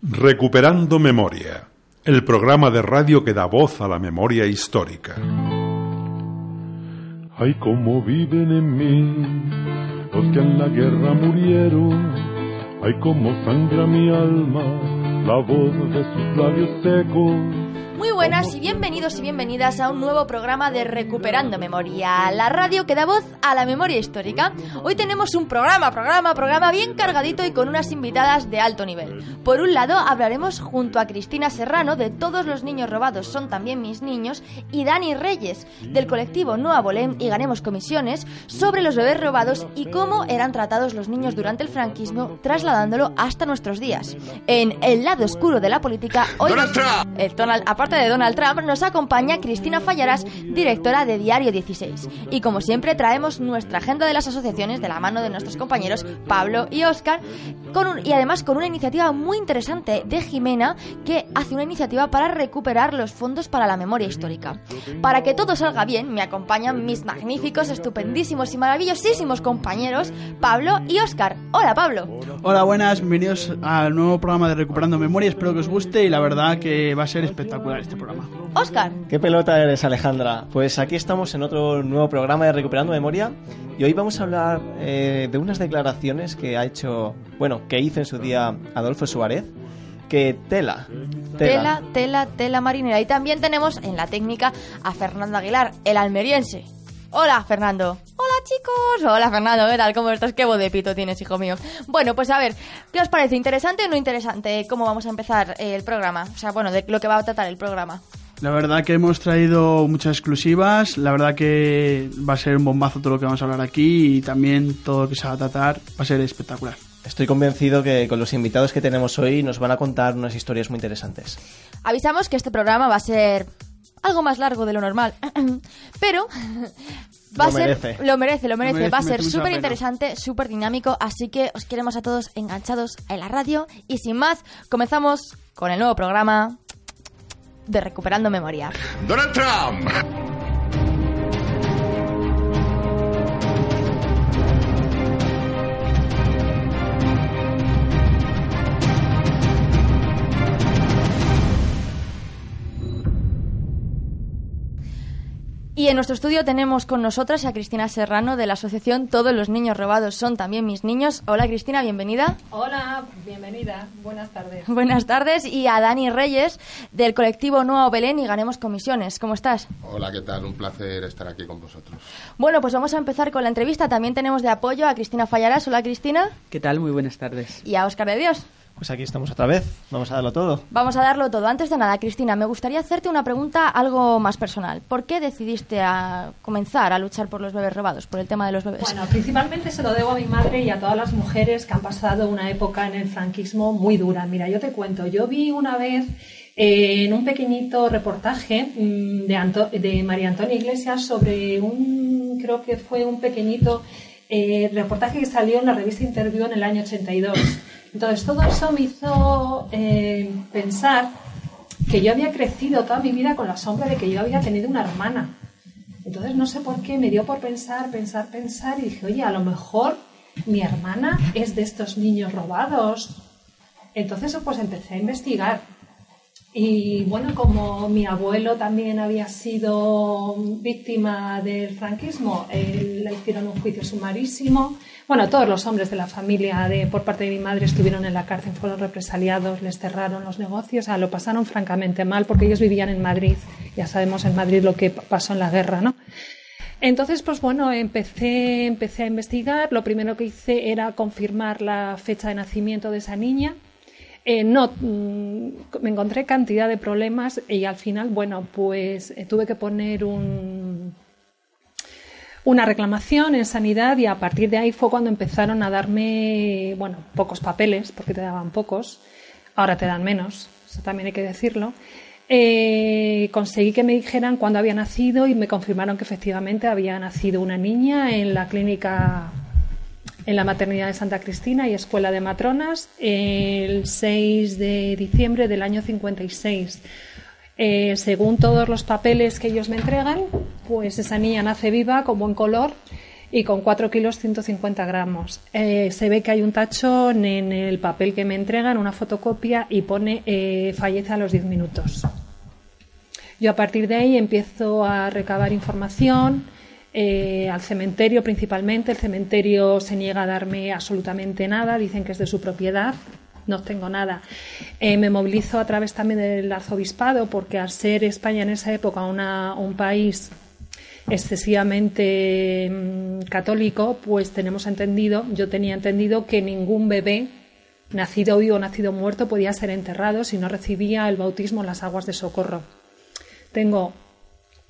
Recuperando Memoria, el programa de radio que da voz a la memoria histórica. Ay, cómo viven en mí los que en la guerra murieron. Ay, cómo sangra mi alma la voz de sus labios secos. Muy buenas y bienvenidos y bienvenidas a un nuevo programa de Recuperando Memoria, la radio que da voz a la memoria histórica. Hoy tenemos un programa, programa, programa bien cargadito y con unas invitadas de alto nivel. Por un lado, hablaremos junto a Cristina Serrano de Todos los niños robados son también mis niños y Dani Reyes del colectivo No Abolem y Ganemos Comisiones sobre los bebés robados y cómo eran tratados los niños durante el franquismo, trasladándolo hasta nuestros días. En El lado oscuro de la política, hoy el Donald, aparte de Donald Trump, nos acompaña Cristina Fallarás, directora de Diario 16. Y como siempre, traemos nuestra agenda de las asociaciones de la mano de nuestros compañeros Pablo y Oscar, con un- y además con una iniciativa muy interesante de Jimena que hace una iniciativa para recuperar los fondos para la memoria histórica. Para que todo salga bien, me acompañan mis magníficos, estupendísimos y maravillosísimos compañeros Pablo y Oscar. Hola Pablo. Hola, buenas, bienvenidos al nuevo programa de Recuperando Memoria. Espero que os guste y la verdad que va a ser espectacular este programa. Oscar. ¿Qué pelota eres, Alejandra? Pues aquí estamos en otro nuevo programa de Recuperando Memoria y hoy vamos a hablar eh, de unas declaraciones que ha hecho, bueno, que hizo en su día Adolfo Suárez, que tela, Tela, tela, tela marinera. Y también tenemos en la técnica a Fernando Aguilar, el almeriense. Hola, Fernando. Hola, chicos. Hola, Fernando. ¿Qué tal? ¿Cómo estás? Qué voz de pito tienes, hijo mío. Bueno, pues a ver, ¿qué os parece? ¿Interesante o no interesante? ¿Cómo vamos a empezar eh, el programa? O sea, bueno, de lo que va a tratar el programa. La verdad que hemos traído muchas exclusivas, la verdad que va a ser un bombazo todo lo que vamos a hablar aquí y también todo lo que se va a tratar va a ser espectacular. Estoy convencido que con los invitados que tenemos hoy nos van a contar unas historias muy interesantes. Avisamos que este programa va a ser algo más largo de lo normal, pero va a Lo ser merece. lo merece, lo merece, merece, va a ser súper interesante, súper dinámico, así que os queremos a todos enganchados en la radio y sin más, comenzamos con el nuevo programa de Recuperando Memoria. Donald Trump. Y en nuestro estudio tenemos con nosotras a Cristina Serrano de la asociación Todos los niños robados son también mis niños. Hola Cristina, bienvenida. Hola, bienvenida. Buenas tardes. Buenas tardes. Y a Dani Reyes del colectivo Nuevo Belén y Ganemos Comisiones. ¿Cómo estás? Hola, ¿qué tal? Un placer estar aquí con vosotros. Bueno, pues vamos a empezar con la entrevista. También tenemos de apoyo a Cristina Fallarás. Hola Cristina. ¿Qué tal? Muy buenas tardes. Y a Óscar de Dios. Pues aquí estamos otra vez, vamos a darlo todo. Vamos a darlo todo. Antes de nada, Cristina, me gustaría hacerte una pregunta algo más personal. ¿Por qué decidiste a comenzar a luchar por los bebés robados, por el tema de los bebés? Bueno, principalmente se lo debo a mi madre y a todas las mujeres que han pasado una época en el franquismo muy dura. Mira, yo te cuento, yo vi una vez eh, en un pequeñito reportaje mm, de, Anto- de María Antonia Iglesias sobre un, creo que fue un pequeñito eh, reportaje que salió en la revista Interview en el año 82. Entonces todo eso me hizo eh, pensar que yo había crecido toda mi vida con la sombra de que yo había tenido una hermana. Entonces no sé por qué me dio por pensar, pensar, pensar y dije, oye, a lo mejor mi hermana es de estos niños robados. Entonces pues empecé a investigar. Y bueno, como mi abuelo también había sido víctima del franquismo, él le hicieron un juicio sumarísimo. Bueno, todos los hombres de la familia de, por parte de mi madre estuvieron en la cárcel, fueron represaliados, les cerraron los negocios, o sea, lo pasaron francamente mal porque ellos vivían en Madrid. Ya sabemos en Madrid lo que pasó en la guerra, ¿no? Entonces, pues bueno, empecé, empecé a investigar. Lo primero que hice era confirmar la fecha de nacimiento de esa niña. Eh, no, mm, me encontré cantidad de problemas y al final, bueno, pues eh, tuve que poner un, una reclamación en sanidad y a partir de ahí fue cuando empezaron a darme, bueno, pocos papeles, porque te daban pocos, ahora te dan menos, eso también hay que decirlo. Eh, conseguí que me dijeran cuándo había nacido y me confirmaron que efectivamente había nacido una niña en la clínica, en la maternidad de Santa Cristina y Escuela de Matronas el 6 de diciembre del año 56. Eh, según todos los papeles que ellos me entregan, pues esa niña nace viva, con buen color y con 4 kilos 150 gramos. Eh, se ve que hay un tachón en el papel que me entregan, una fotocopia, y pone eh, fallece a los 10 minutos. Yo a partir de ahí empiezo a recabar información eh, al cementerio principalmente. El cementerio se niega a darme absolutamente nada, dicen que es de su propiedad. No tengo nada. me movilizo a través también del arzobispado porque al ser España en esa época un país excesivamente mm, católico, pues tenemos entendido, yo tenía entendido que ningún bebé nacido vivo o nacido muerto podía ser enterrado si no recibía el bautismo en las aguas de socorro. Tengo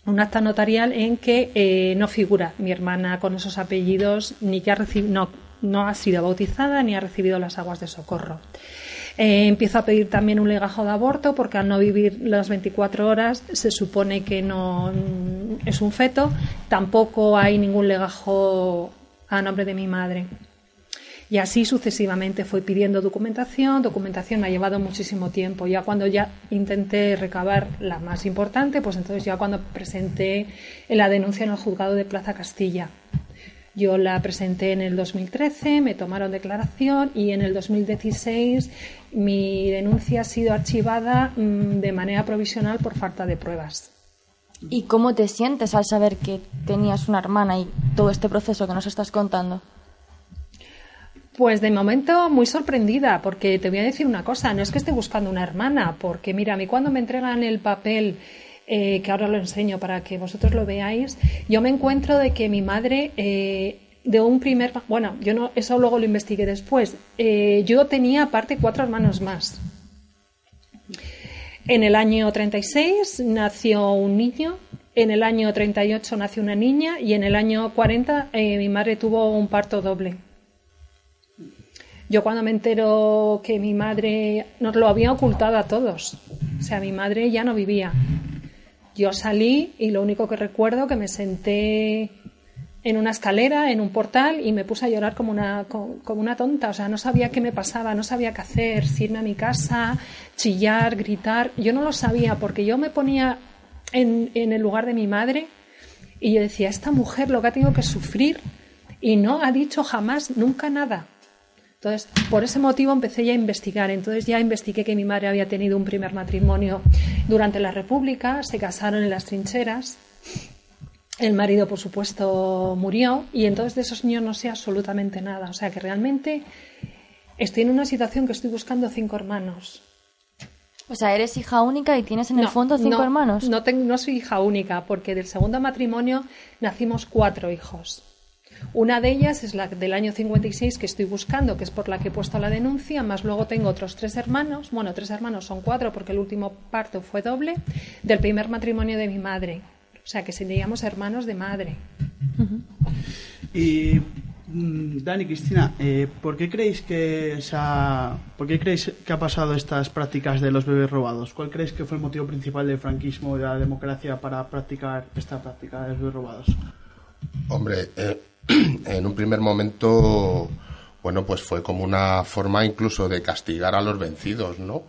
un acta notarial en que eh, no figura mi hermana con esos apellidos, ni que ha no, no ha sido bautizada ni ha recibido las aguas de socorro. Eh, empiezo a pedir también un legajo de aborto porque al no vivir las 24 horas se supone que no es un feto. Tampoco hay ningún legajo a nombre de mi madre. Y así sucesivamente fui pidiendo documentación. Documentación me ha llevado muchísimo tiempo. Ya cuando ya intenté recabar la más importante, pues entonces ya cuando presenté la denuncia en el juzgado de Plaza Castilla. Yo la presenté en el 2013, me tomaron declaración y en el 2016 mi denuncia ha sido archivada mm, de manera provisional por falta de pruebas. ¿Y cómo te sientes al saber que tenías una hermana y todo este proceso que nos estás contando? Pues de momento muy sorprendida, porque te voy a decir una cosa, no es que esté buscando una hermana, porque mira, a mí cuando me entregan el papel eh, que ahora lo enseño para que vosotros lo veáis, yo me encuentro de que mi madre eh, de un primer, bueno, yo no, eso luego lo investigué después. Eh, yo tenía aparte cuatro hermanos más. En el año 36 nació un niño, en el año 38 nació una niña y en el año 40 mi madre tuvo un parto doble. Yo cuando me entero que mi madre nos lo había ocultado a todos, o sea, mi madre ya no vivía. Yo salí y lo único que recuerdo que me senté en una escalera, en un portal, y me puse a llorar como una, como una tonta. O sea, no sabía qué me pasaba, no sabía qué hacer, si irme a mi casa, chillar, gritar. Yo no lo sabía porque yo me ponía en, en el lugar de mi madre y yo decía, esta mujer lo que ha tenido que sufrir y no ha dicho jamás, nunca nada. Entonces, por ese motivo empecé ya a investigar. Entonces ya investigué que mi madre había tenido un primer matrimonio durante la República, se casaron en las trincheras. El marido, por supuesto, murió y entonces de esos niños no sé absolutamente nada. O sea que realmente estoy en una situación que estoy buscando cinco hermanos. O sea, eres hija única y tienes en el fondo cinco hermanos. No, no soy hija única porque del segundo matrimonio nacimos cuatro hijos. Una de ellas es la del año 56 que estoy buscando, que es por la que he puesto la denuncia, más luego tengo otros tres hermanos, bueno, tres hermanos son cuatro porque el último parto fue doble, del primer matrimonio de mi madre. O sea, que seríamos hermanos de madre. Y mm, Dani, Cristina, eh, ¿por qué creéis que ¿por qué creéis que ha pasado estas prácticas de los bebés robados? ¿Cuál creéis que fue el motivo principal del franquismo y de la democracia para practicar esta práctica de los bebés robados? Hombre, eh, en un primer momento, bueno, pues fue como una forma incluso de castigar a los vencidos, ¿no?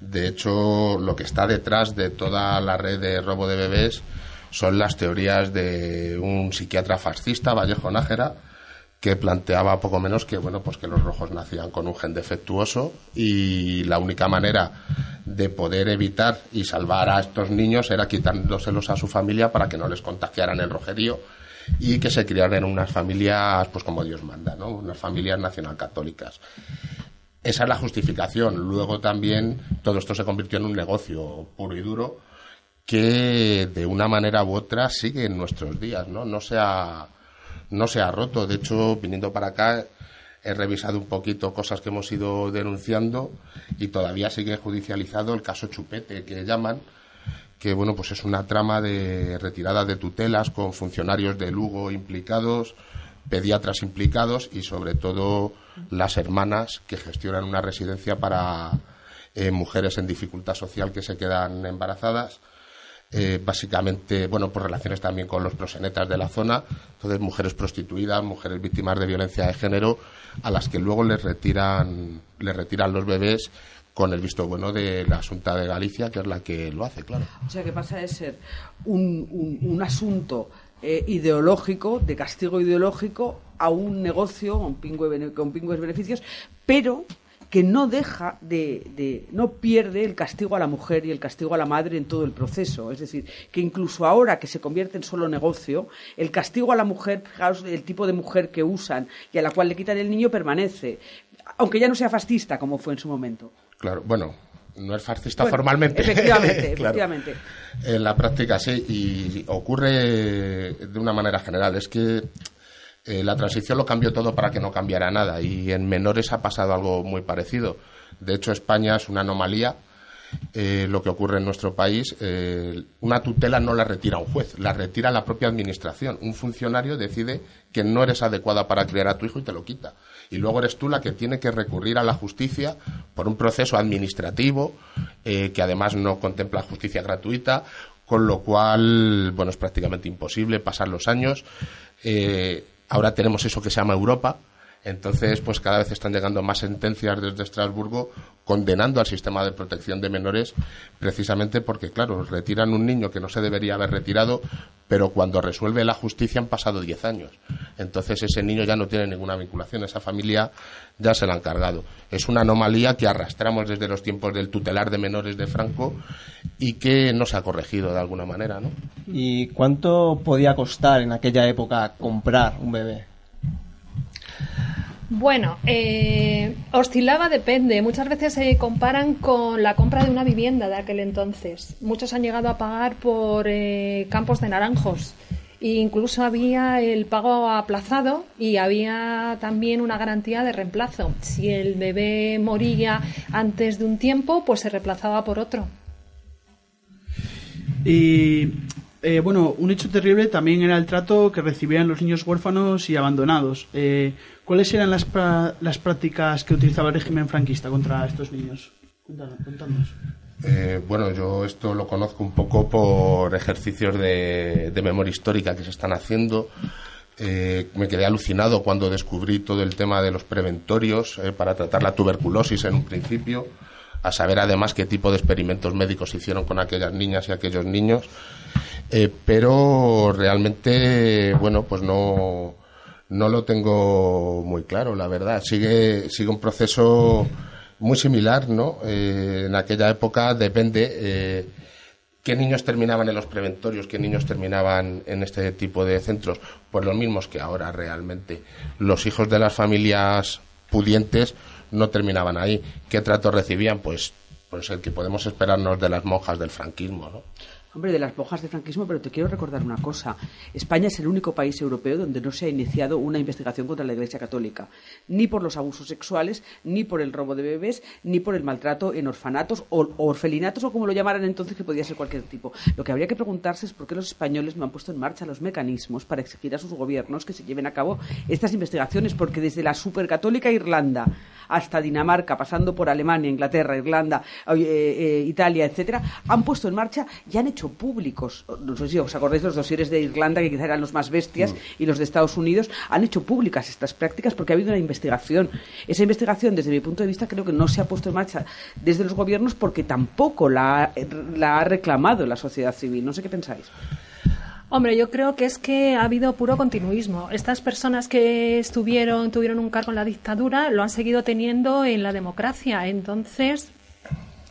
De hecho, lo que está detrás de toda la red de robo de bebés son las teorías de un psiquiatra fascista, Vallejo Nájera, que planteaba poco menos que bueno pues que los rojos nacían con un gen defectuoso y la única manera de poder evitar y salvar a estos niños era quitándoselos a su familia para que no les contagiaran el rojerío y que se criaran en unas familias, pues como Dios manda, ¿no? Unas familias nacional católicas. Esa es la justificación. Luego también todo esto se convirtió en un negocio puro y duro que de una manera u otra sigue en nuestros días, ¿no? No se ha, no se ha roto. De hecho, viniendo para acá, he revisado un poquito cosas que hemos ido denunciando y todavía sigue judicializado el caso Chupete, que llaman, que bueno, pues es una trama de retirada de tutelas con funcionarios de Lugo implicados, pediatras implicados y sobre todo las hermanas que gestionan una residencia para eh, mujeres en dificultad social que se quedan embarazadas. Eh, básicamente, bueno, por relaciones también con los prosenetas de la zona, entonces mujeres prostituidas, mujeres víctimas de violencia de género, a las que luego les retiran, les retiran los bebés con el visto bueno de la Asunta de Galicia, que es la que lo hace, claro. O sea, que pasa de ser un, un, asunto eh, ideológico, de castigo ideológico, a un negocio con pingües beneficios, pero que no deja de, no pierde el castigo a la mujer y el castigo a la madre en todo el proceso. Es decir, que incluso ahora que se convierte en solo negocio, el castigo a la mujer, fijaos el tipo de mujer que usan y a la cual le quitan el niño permanece, aunque ya no sea fascista como fue en su momento. Claro, bueno, no es fascista formalmente. Efectivamente, efectivamente. En la práctica sí, y ocurre de una manera general. Es que eh, la transición lo cambió todo para que no cambiara nada, y en menores ha pasado algo muy parecido. De hecho, España es una anomalía. Eh, lo que ocurre en nuestro país, eh, una tutela no la retira un juez, la retira la propia administración. Un funcionario decide que no eres adecuada para criar a tu hijo y te lo quita y luego eres tú la que tiene que recurrir a la justicia por un proceso administrativo eh, que además no contempla justicia gratuita, con lo cual, bueno, es prácticamente imposible pasar los años. Eh, ahora tenemos eso que se llama Europa, entonces, pues cada vez están llegando más sentencias desde Estrasburgo condenando al sistema de protección de menores precisamente porque, claro, retiran un niño que no se debería haber retirado, pero cuando resuelve la justicia han pasado diez años. Entonces ese niño ya no tiene ninguna vinculación, esa familia ya se la han cargado. Es una anomalía que arrastramos desde los tiempos del tutelar de menores de Franco y que no se ha corregido de alguna manera, ¿no? ¿Y cuánto podía costar en aquella época comprar un bebé? Bueno, eh, oscilaba depende. Muchas veces se comparan con la compra de una vivienda de aquel entonces. Muchos han llegado a pagar por eh, campos de naranjos. Incluso había el pago aplazado y había también una garantía de reemplazo. Si el bebé moría antes de un tiempo, pues se reemplazaba por otro. Y eh, bueno, un hecho terrible también era el trato que recibían los niños huérfanos y abandonados. Eh, ¿Cuáles eran las, las prácticas que utilizaba el régimen franquista contra estos niños? Cuéntanos. Eh, bueno, yo esto lo conozco un poco por ejercicios de, memoria histórica que se están haciendo. me quedé alucinado cuando descubrí todo el tema de los preventorios para tratar la tuberculosis en un principio, a saber además qué tipo de experimentos médicos hicieron con aquellas niñas y aquellos niños. Eh, pero realmente, bueno, pues no, no lo tengo muy claro, la verdad. Sigue, sigue un proceso muy similar, ¿no? Eh, en aquella época depende eh, qué niños terminaban en los preventorios, qué niños terminaban en este tipo de centros. Pues los mismos que ahora realmente. Los hijos de las familias pudientes no terminaban ahí. ¿Qué trato recibían? Pues, pues el que podemos esperarnos de las monjas del franquismo, ¿no? Hombre, de las bojas de franquismo, pero te quiero recordar una cosa. España es el único país europeo donde no se ha iniciado una investigación contra la Iglesia Católica, ni por los abusos sexuales, ni por el robo de bebés, ni por el maltrato en orfanatos o orfelinatos o como lo llamaran entonces, que podía ser cualquier tipo. Lo que habría que preguntarse es por qué los españoles no han puesto en marcha los mecanismos para exigir a sus gobiernos que se lleven a cabo estas investigaciones, porque desde la supercatólica Irlanda hasta Dinamarca, pasando por Alemania, Inglaterra, Irlanda, eh, eh, Italia, etcétera, han puesto en marcha y han hecho públicos, no sé si os acordáis los dosieres de Irlanda, que quizá eran los más bestias, mm. y los de Estados Unidos, han hecho públicas estas prácticas porque ha habido una investigación. Esa investigación, desde mi punto de vista, creo que no se ha puesto en marcha desde los gobiernos porque tampoco la, la ha reclamado la sociedad civil. No sé qué pensáis. Hombre, yo creo que es que ha habido puro continuismo. Estas personas que estuvieron, tuvieron un cargo en la dictadura, lo han seguido teniendo en la democracia. Entonces,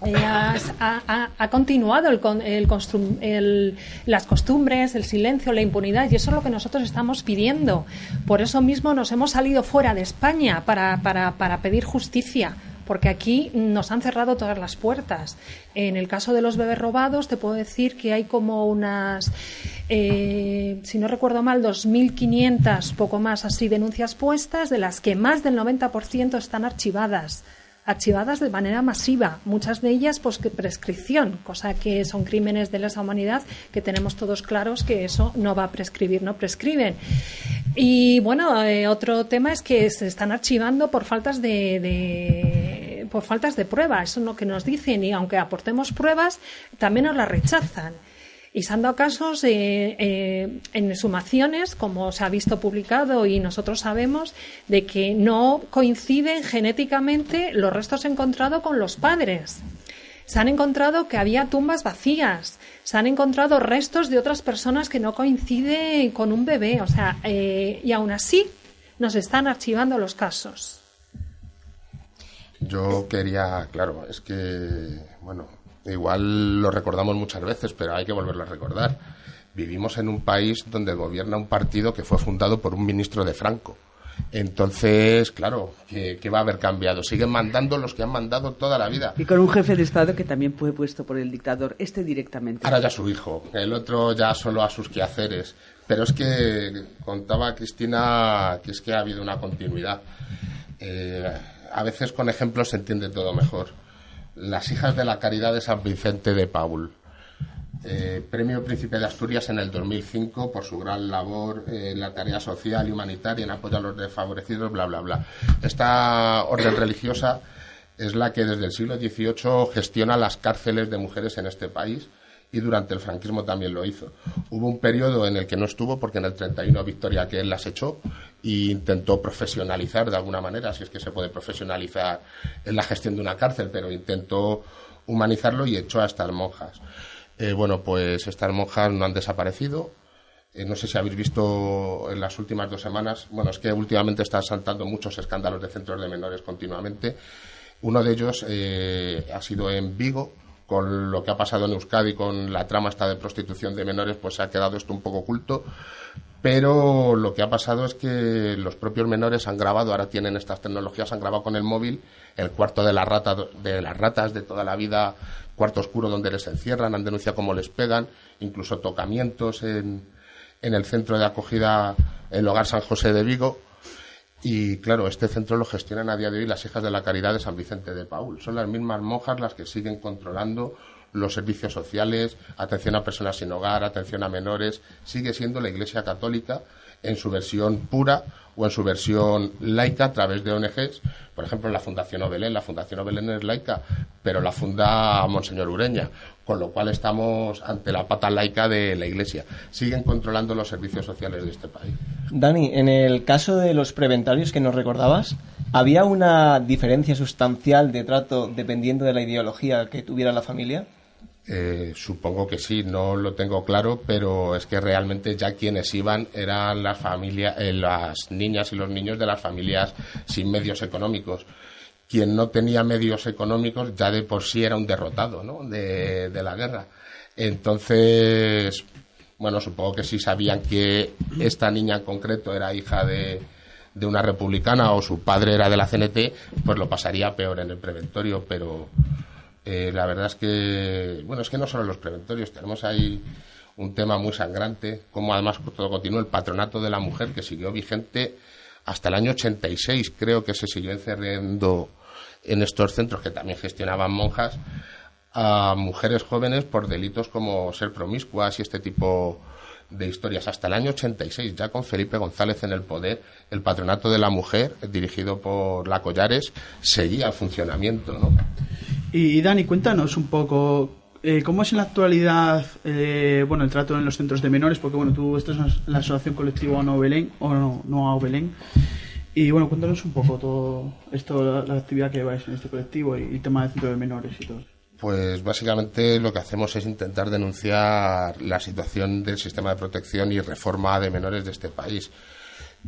eh, ha, continuado el, las costumbres, el silencio, la impunidad, y eso es lo que nosotros estamos pidiendo. Por eso mismo nos hemos salido fuera de España para, para, para pedir justicia porque aquí nos han cerrado todas las puertas. En el caso de los bebés robados, te puedo decir que hay como unas, eh, si no recuerdo mal, 2.500, poco más así, denuncias puestas, de las que más del 90% están archivadas. Archivadas de manera masiva, muchas de ellas pues que prescripción, cosa que son crímenes de lesa humanidad que tenemos todos claros que eso no va a prescribir, no prescriben. Y bueno, eh, otro tema es que se están archivando por faltas de, de por faltas de pruebas, eso es lo que nos dicen y aunque aportemos pruebas también nos las rechazan. Y se han dado casos eh, eh, en sumaciones, como se ha visto publicado y nosotros sabemos, de que no coinciden genéticamente los restos encontrados con los padres. Se han encontrado que había tumbas vacías, se han encontrado restos de otras personas que no coinciden con un bebé, o sea, eh, y aún así nos están archivando los casos. Yo quería, claro, es que, bueno, Igual lo recordamos muchas veces, pero hay que volverlo a recordar. Vivimos en un país donde gobierna un partido que fue fundado por un ministro de Franco. Entonces, claro, ¿qué, va a haber cambiado? Siguen mandando los que han mandado toda la vida. Y con un jefe de Estado que también fue puesto por el dictador, este directamente. Ahora ya su hijo, el otro ya solo a sus quehaceres. Pero es que contaba Cristina que es que ha habido una continuidad. Eh, a veces con ejemplos se entiende todo mejor. Las hijas de la caridad de San Vicente de Paul. Eh, premio Príncipe de Asturias en el 2005 por su gran labor en la tarea social y humanitaria en apoyo a los desfavorecidos, bla, bla, bla. Esta orden religiosa es la que desde el siglo XVIII gestiona las cárceles de mujeres en este país y durante el franquismo también lo hizo. Hubo un periodo en el que no estuvo porque en el 31 Victoria que él las echó e intentó profesionalizar de alguna manera, si es que se puede profesionalizar en la gestión de una cárcel, pero intentó humanizarlo y echó a estas monjas. Eh, bueno, pues estas monjas no han desaparecido. Eh, no sé si habéis visto en las últimas dos semanas, bueno, es que últimamente están saltando muchos escándalos de centros de menores continuamente. Uno de ellos eh, ha sido en Vigo, con lo que ha pasado en Euskadi con la trama esta de prostitución de menores, pues se ha quedado esto un poco oculto. Pero lo que ha pasado es que los propios menores han grabado, ahora tienen estas tecnologías, han grabado con el móvil el cuarto de, la rata, de las ratas de toda la vida, cuarto oscuro donde les encierran, han denunciado cómo les pegan, incluso tocamientos en, en el centro de acogida, el hogar San José de Vigo y claro, este centro lo gestionan a día de hoy las hijas de la caridad de San Vicente de Paul. Son las mismas monjas las que siguen controlando los servicios sociales, atención a personas sin hogar, atención a menores. Sigue siendo la Iglesia Católica en su versión pura o en su versión laica a través de ONGs. Por ejemplo, la Fundación Obelén. La Fundación Obelén es laica, pero la funda Monseñor Ureña con lo cual estamos ante la pata laica de la Iglesia. Siguen controlando los servicios sociales de este país. Dani, en el caso de los preventarios que nos recordabas, ¿había una diferencia sustancial de trato dependiendo de la ideología que tuviera la familia? Eh, supongo que sí, no lo tengo claro, pero es que realmente ya quienes iban eran las familias, eh, las niñas y los niños de las familias sin medios económicos quien no tenía medios económicos ya de por sí era un derrotado ¿no? de, la guerra. Entonces, bueno, supongo que si sabían que esta niña en concreto era hija de, de una republicana o su padre era de la CNT, pues lo pasaría peor en el preventorio, pero eh, la verdad es que, bueno, es que no solo los preventorios, tenemos ahí un tema muy sangrante, como además todo continúa el patronato de la mujer que siguió vigente hasta el año 86, creo que se siguió encerrando en estos centros que también gestionaban monjas a mujeres jóvenes por delitos como ser promiscuas y este tipo de historias. Hasta el año 86, ya con Felipe González en el poder, el patronato de la mujer, dirigido por la Collares, seguía el funcionamiento. ¿no? Y Dani, cuéntanos un poco eh, ¿Cómo es en la actualidad eh, bueno, el trato en los centros de menores? Porque bueno, tú estás en la asociación colectiva No Belén, o no, no Belén. Y bueno, cuéntanos un poco todo esto, la, actividad que lleváis en este colectivo y el tema del centro de menores y todo. Pues básicamente lo que hacemos es intentar denunciar la situación del sistema de protección y reforma de menores de este país.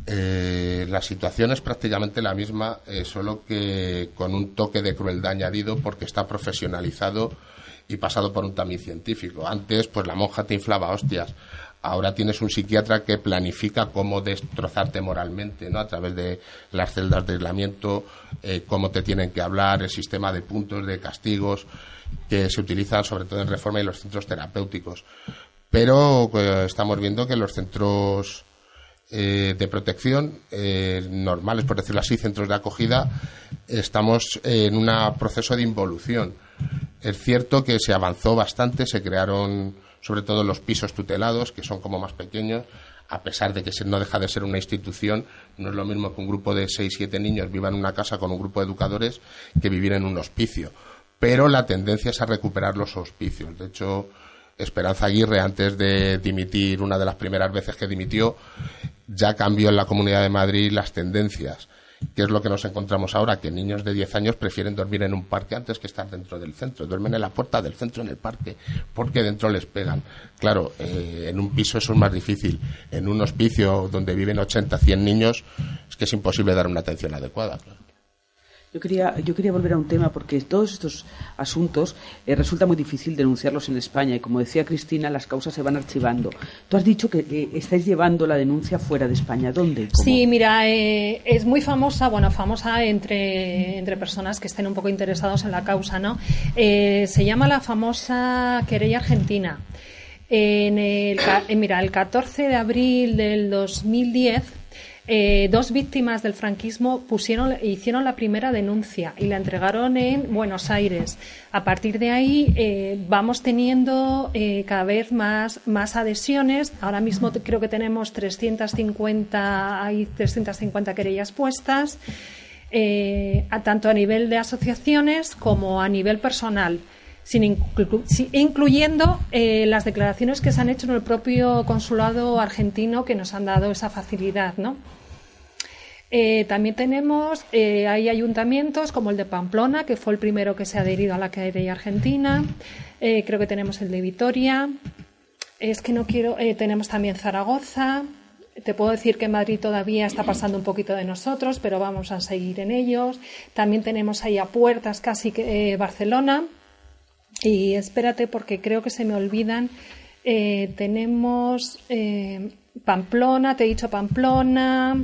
Eh, la situación es prácticamente la misma, eh, solo que con un toque de crueldad añadido porque está profesionalizado y pasado por un tamiz científico. Antes, pues la monja te inflaba hostias ahora tienes un psiquiatra que planifica cómo destrozarte moralmente, ¿no? A través de las celdas de aislamiento, eh, cómo te tienen que hablar, el sistema de puntos, de castigos que se utilizan sobre todo en reforma y los centros terapéuticos. Pero pues, estamos viendo que los centros eh, de protección eh, normales, por decirlo así, centros de acogida, estamos en un proceso de involución. Es cierto que se avanzó bastante, se crearon sobre todo los pisos tutelados, que son como más pequeños, a pesar de que no deja de ser una institución, no es lo mismo que un grupo de seis, siete niños viva en una casa con un grupo de educadores que vivir en un hospicio. Pero la tendencia es a recuperar los hospicios. De hecho, Esperanza Aguirre, antes de dimitir, una de las primeras veces que dimitió, ya cambió en la Comunidad de Madrid las tendencias. ¿Qué es lo que nos encontramos ahora? Que niños de 10 años prefieren dormir en un parque antes que estar dentro del centro. Duermen en la puerta del centro en el parque porque dentro les pegan. Claro, eh, en un piso eso es más difícil. En un hospicio donde viven 80, 100 niños es que es imposible dar una atención adecuada. Yo quería, yo quería volver a un tema porque todos estos asuntos eh, resulta muy difícil denunciarlos en España y como decía Cristina, las causas se van archivando. Tú has dicho que estáis llevando la denuncia fuera de España. ¿Dónde? Sí, mira, eh, es muy famosa, bueno, famosa entre, entre personas que estén un poco interesados en la causa, ¿no? Eh, se llama la famosa querella argentina. En el, mira, el 14 de abril del 2010 eh, dos víctimas del franquismo pusieron, hicieron la primera denuncia y la entregaron en Buenos Aires. A partir de ahí eh, vamos teniendo eh, cada vez más, más adhesiones. Ahora mismo creo que tenemos 350, hay 350 querellas puestas, tanto a nivel de asociaciones como a nivel personal. Sin incluyendo las declaraciones que se han hecho en el propio consulado argentino que nos han dado esa facilidad, ¿no? Eh, también tenemos, eh, hay ayuntamientos como el de Pamplona, que fue el primero que se ha adherido a la querella argentina. Eh, creo que tenemos el de Vitoria. Es que no quiero, tenemos también Zaragoza. Te puedo decir que Madrid todavía está pasando un poquito de nosotros, pero vamos a seguir en ellos. También tenemos ahí a puertas casi que, Barcelona. Y espérate porque creo que se me olvidan. tenemos Pamplona, te he dicho Pamplona,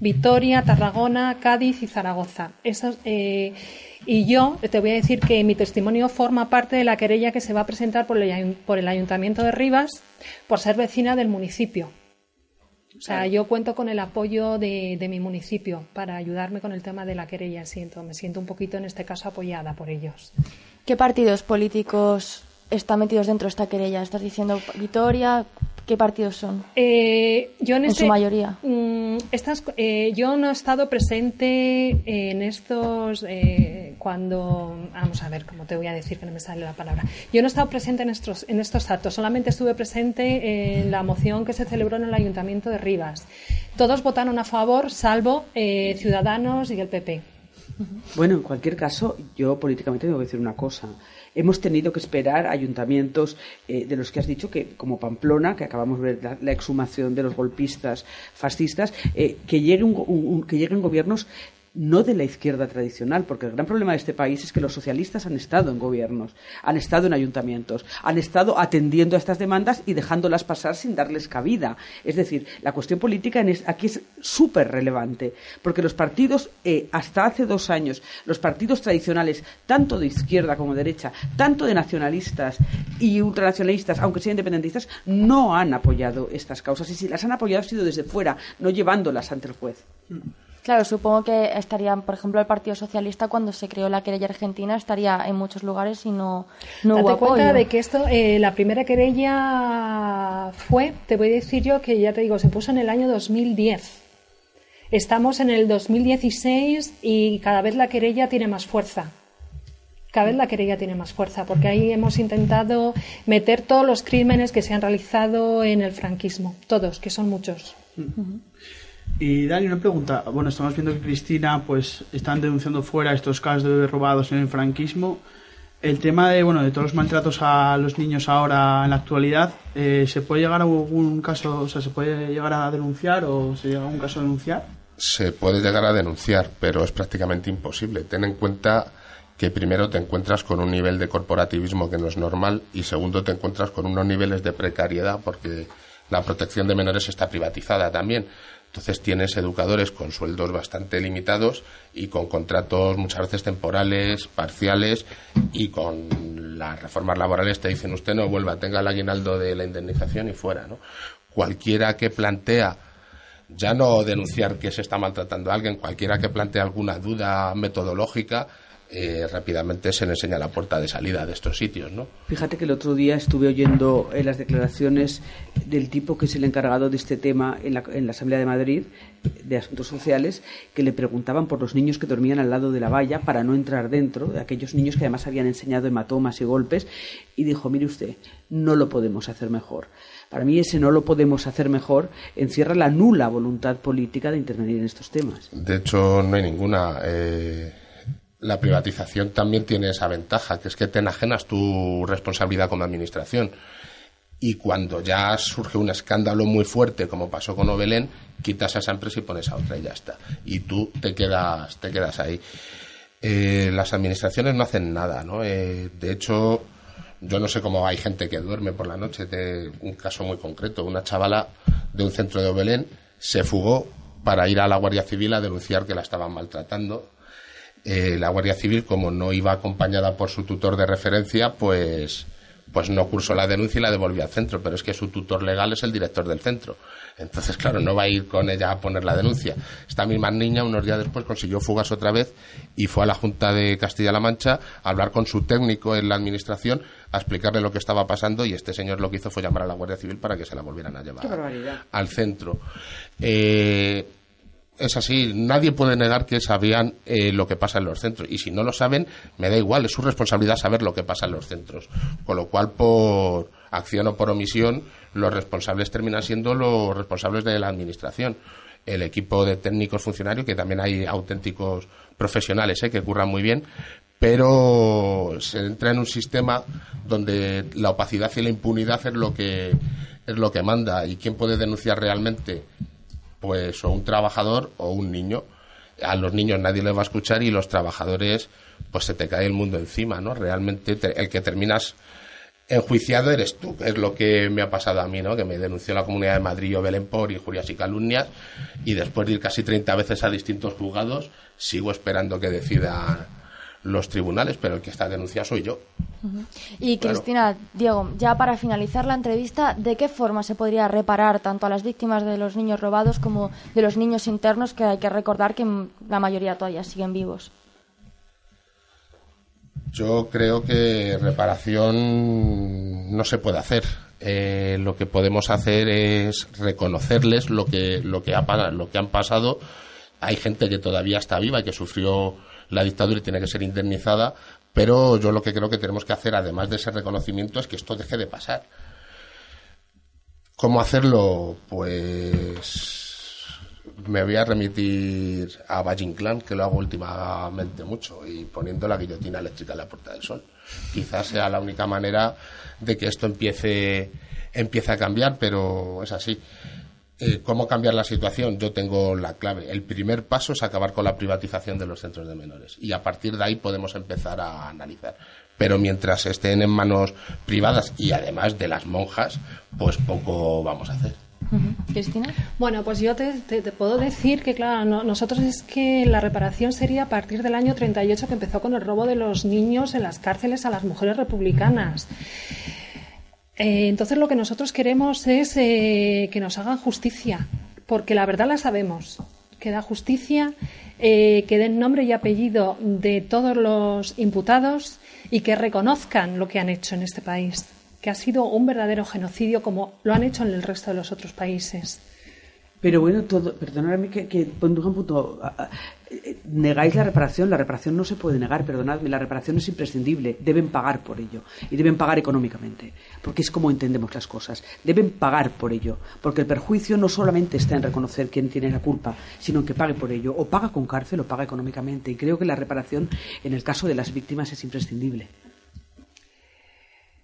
Vitoria, Tarragona, Cádiz y Zaragoza. Eh, y yo te voy a decir que mi testimonio forma parte de la querella que se va a presentar por el, Ayuntamiento de Rivas por ser vecina del municipio. O sea, yo cuento con el apoyo de, mi municipio para ayudarme con el tema de la querella. Siento, me siento un poquito en este caso apoyada por ellos. ¿Qué partidos políticos están metidos dentro de esta querella? ¿Estás diciendo Vitoria? ¿Qué partidos son? Eh, yo en, su este, mayoría. Mm, estas, eh, yo no he estado presente en estos eh, cuando vamos a ver cómo te voy a decir que no me sale la palabra. Yo no he estado presente en estos en estos actos. Solamente estuve presente en la moción que se celebró en el Ayuntamiento de Rivas. Todos votaron a favor, salvo Ciudadanos y el PP. Bueno, en cualquier caso, yo políticamente tengo que decir una cosa. Hemos tenido que esperar ayuntamientos eh, de los que has dicho que como Pamplona que acabamos de ver la, exhumación de los golpistas fascistas eh, que lleguen que lleguen gobiernos no de la izquierda tradicional, porque el gran problema de este país es que los socialistas han estado en gobiernos, han estado en ayuntamientos, han estado atendiendo a estas demandas y dejándolas pasar sin darles cabida. Es decir, la cuestión política aquí es súper relevante, porque los partidos, eh, hasta hace dos años, los partidos tradicionales, tanto de izquierda como de derecha, tanto de nacionalistas y ultranacionalistas, aunque sean independentistas, no han apoyado estas causas. Y si las han apoyado ha sido desde fuera, no llevándolas ante el juez. Claro, supongo que estaría, por ejemplo, el Partido Socialista cuando se creó la querella argentina estaría en muchos lugares y no, no Date cuenta de que esto, eh, la primera querella fue, te voy a decir yo que ya te digo, se puso en el año 2010. Estamos en el 2016 y cada vez la querella tiene más fuerza. Cada vez la querella tiene más fuerza, porque ahí hemos intentado meter todos los crímenes que se han realizado en el franquismo, todos, que son muchos. Y Dani, una pregunta. Bueno, estamos viendo que Cristina, pues, están denunciando fuera estos casos de bebés robados en el franquismo. El tema de, bueno, de todos los maltratos a los niños ahora en la actualidad, eh, ¿se puede llegar a algún caso, o sea, se puede llegar a denunciar o se llega a algún caso a denunciar? Se puede llegar a denunciar, pero es prácticamente imposible. Ten en cuenta que primero te encuentras con un nivel de corporativismo que no es normal y segundo te encuentras con unos niveles de precariedad porque la protección de menores está privatizada también. Entonces tienes educadores con sueldos bastante limitados y con contratos muchas veces temporales, parciales y con las reformas laborales te dicen usted no vuelva, tenga el aguinaldo de la indemnización y fuera. ¿no? Cualquiera que plantea ya no denunciar que se está maltratando a alguien, cualquiera que plantee alguna duda metodológica, eh, rápidamente se le enseña la puerta de salida de estos sitios, ¿no? Fíjate que el otro día estuve oyendo eh, las declaraciones del tipo que es el encargado de este tema en la, en la Asamblea de Madrid de Asuntos Sociales, que le preguntaban por los niños que dormían al lado de la valla para no entrar dentro, de aquellos niños que además habían enseñado hematomas y golpes, y dijo, mire usted, no lo podemos hacer mejor. Para mí ese no lo podemos hacer mejor encierra la nula voluntad política de intervenir en estos temas. De hecho, no hay ninguna. Eh, la privatización también tiene esa ventaja, que es que te enajenas tu responsabilidad como administración. Y cuando ya surge un escándalo muy fuerte, como pasó con Obelén, quitas a esa empresa y pones a otra y ya está. Y tú te quedas, te quedas ahí. Eh, las administraciones no hacen nada, ¿no? Eh, de hecho, yo no sé cómo hay gente que duerme por la noche. De un caso muy concreto, una chavala de un centro de Obelén se fugó para ir a la Guardia Civil a denunciar que la estaban maltratando eh, la Guardia Civil, como no iba acompañada por su tutor de referencia, pues, pues no cursó la denuncia y la devolvió al centro. Pero es que su tutor legal es el director del centro. Entonces, claro, no va a ir con ella a poner la denuncia. Esta misma niña, unos días después, consiguió fugas otra vez y fue a la Junta de Castilla-La Mancha a hablar con su técnico en la administración, a explicarle lo que estaba pasando y este señor lo que hizo fue llamar a la Guardia Civil para que se la volvieran a llevar al centro. Eh, es así, nadie puede negar que sabían eh, lo que pasa en los centros. Y si no lo saben, me da igual, es su responsabilidad saber lo que pasa en los centros. Con lo cual, por acción o por omisión, los responsables terminan siendo los responsables de la administración. El equipo de técnicos funcionarios, que también hay auténticos profesionales eh, que curran muy bien, pero se entra en un sistema donde la opacidad y la impunidad es lo que es lo que manda y quién puede denunciar realmente pues o un trabajador o un niño. A los niños nadie les va a escuchar y los trabajadores, pues se te cae el mundo encima, ¿no? Realmente el que terminas enjuiciado eres tú, es lo que me ha pasado a mí, ¿no? Que me denunció la Comunidad de Madrid o Belén por injurias y calumnias y después de ir casi 30 veces a distintos juzgados, sigo esperando que decida los tribunales, pero el que está denunciado soy yo. Y Cristina, Diego, ya para finalizar la entrevista, ¿de qué forma se podría reparar tanto a las víctimas de los niños robados como de los niños internos, que hay que recordar que la mayoría todavía siguen vivos? Yo creo que reparación no se puede hacer. Eh, lo que podemos hacer es reconocerles lo que, lo, que ha, lo que han pasado. Hay gente que todavía está viva y que sufrió la dictadura tiene que ser indemnizada, pero yo lo que creo que tenemos que hacer, además de ese reconocimiento, es que esto deje de pasar. ¿Cómo hacerlo? Pues me voy a remitir a Valle que lo hago últimamente mucho, y poniendo la guillotina eléctrica en la Puerta del Sol. Quizás sea la única manera de que esto empiece, empiece a cambiar, pero es así. Eh, ¿Cómo cambiar la situación? Yo tengo la clave. El primer paso es acabar con la privatización de los centros de menores y a partir de ahí podemos empezar a analizar. Pero mientras estén en manos privadas y además de las monjas, pues poco vamos a hacer. Cristina. Bueno, pues yo te, puedo decir que, claro, nosotros es que la reparación sería a partir del año 38 que empezó con el robo de los niños en las cárceles a las mujeres republicanas. Eh, entonces lo que nosotros queremos es eh, que nos hagan justicia, porque la verdad la sabemos, que da justicia, eh, que den nombre y apellido de todos los imputados y que reconozcan lo que han hecho en este país, que ha sido un verdadero genocidio como lo han hecho en el resto de los otros países. Pero bueno, todo, perdonadme que, que un punto, negáis la reparación, la reparación no se puede negar, perdonadme, la reparación es imprescindible, deben pagar por ello y deben pagar económicamente, porque es como entendemos las cosas, deben pagar por ello, porque el perjuicio no solamente está en reconocer quién tiene la culpa, sino en que pague por ello, o paga con cárcel o paga económicamente, y creo que la reparación en el caso de las víctimas es imprescindible.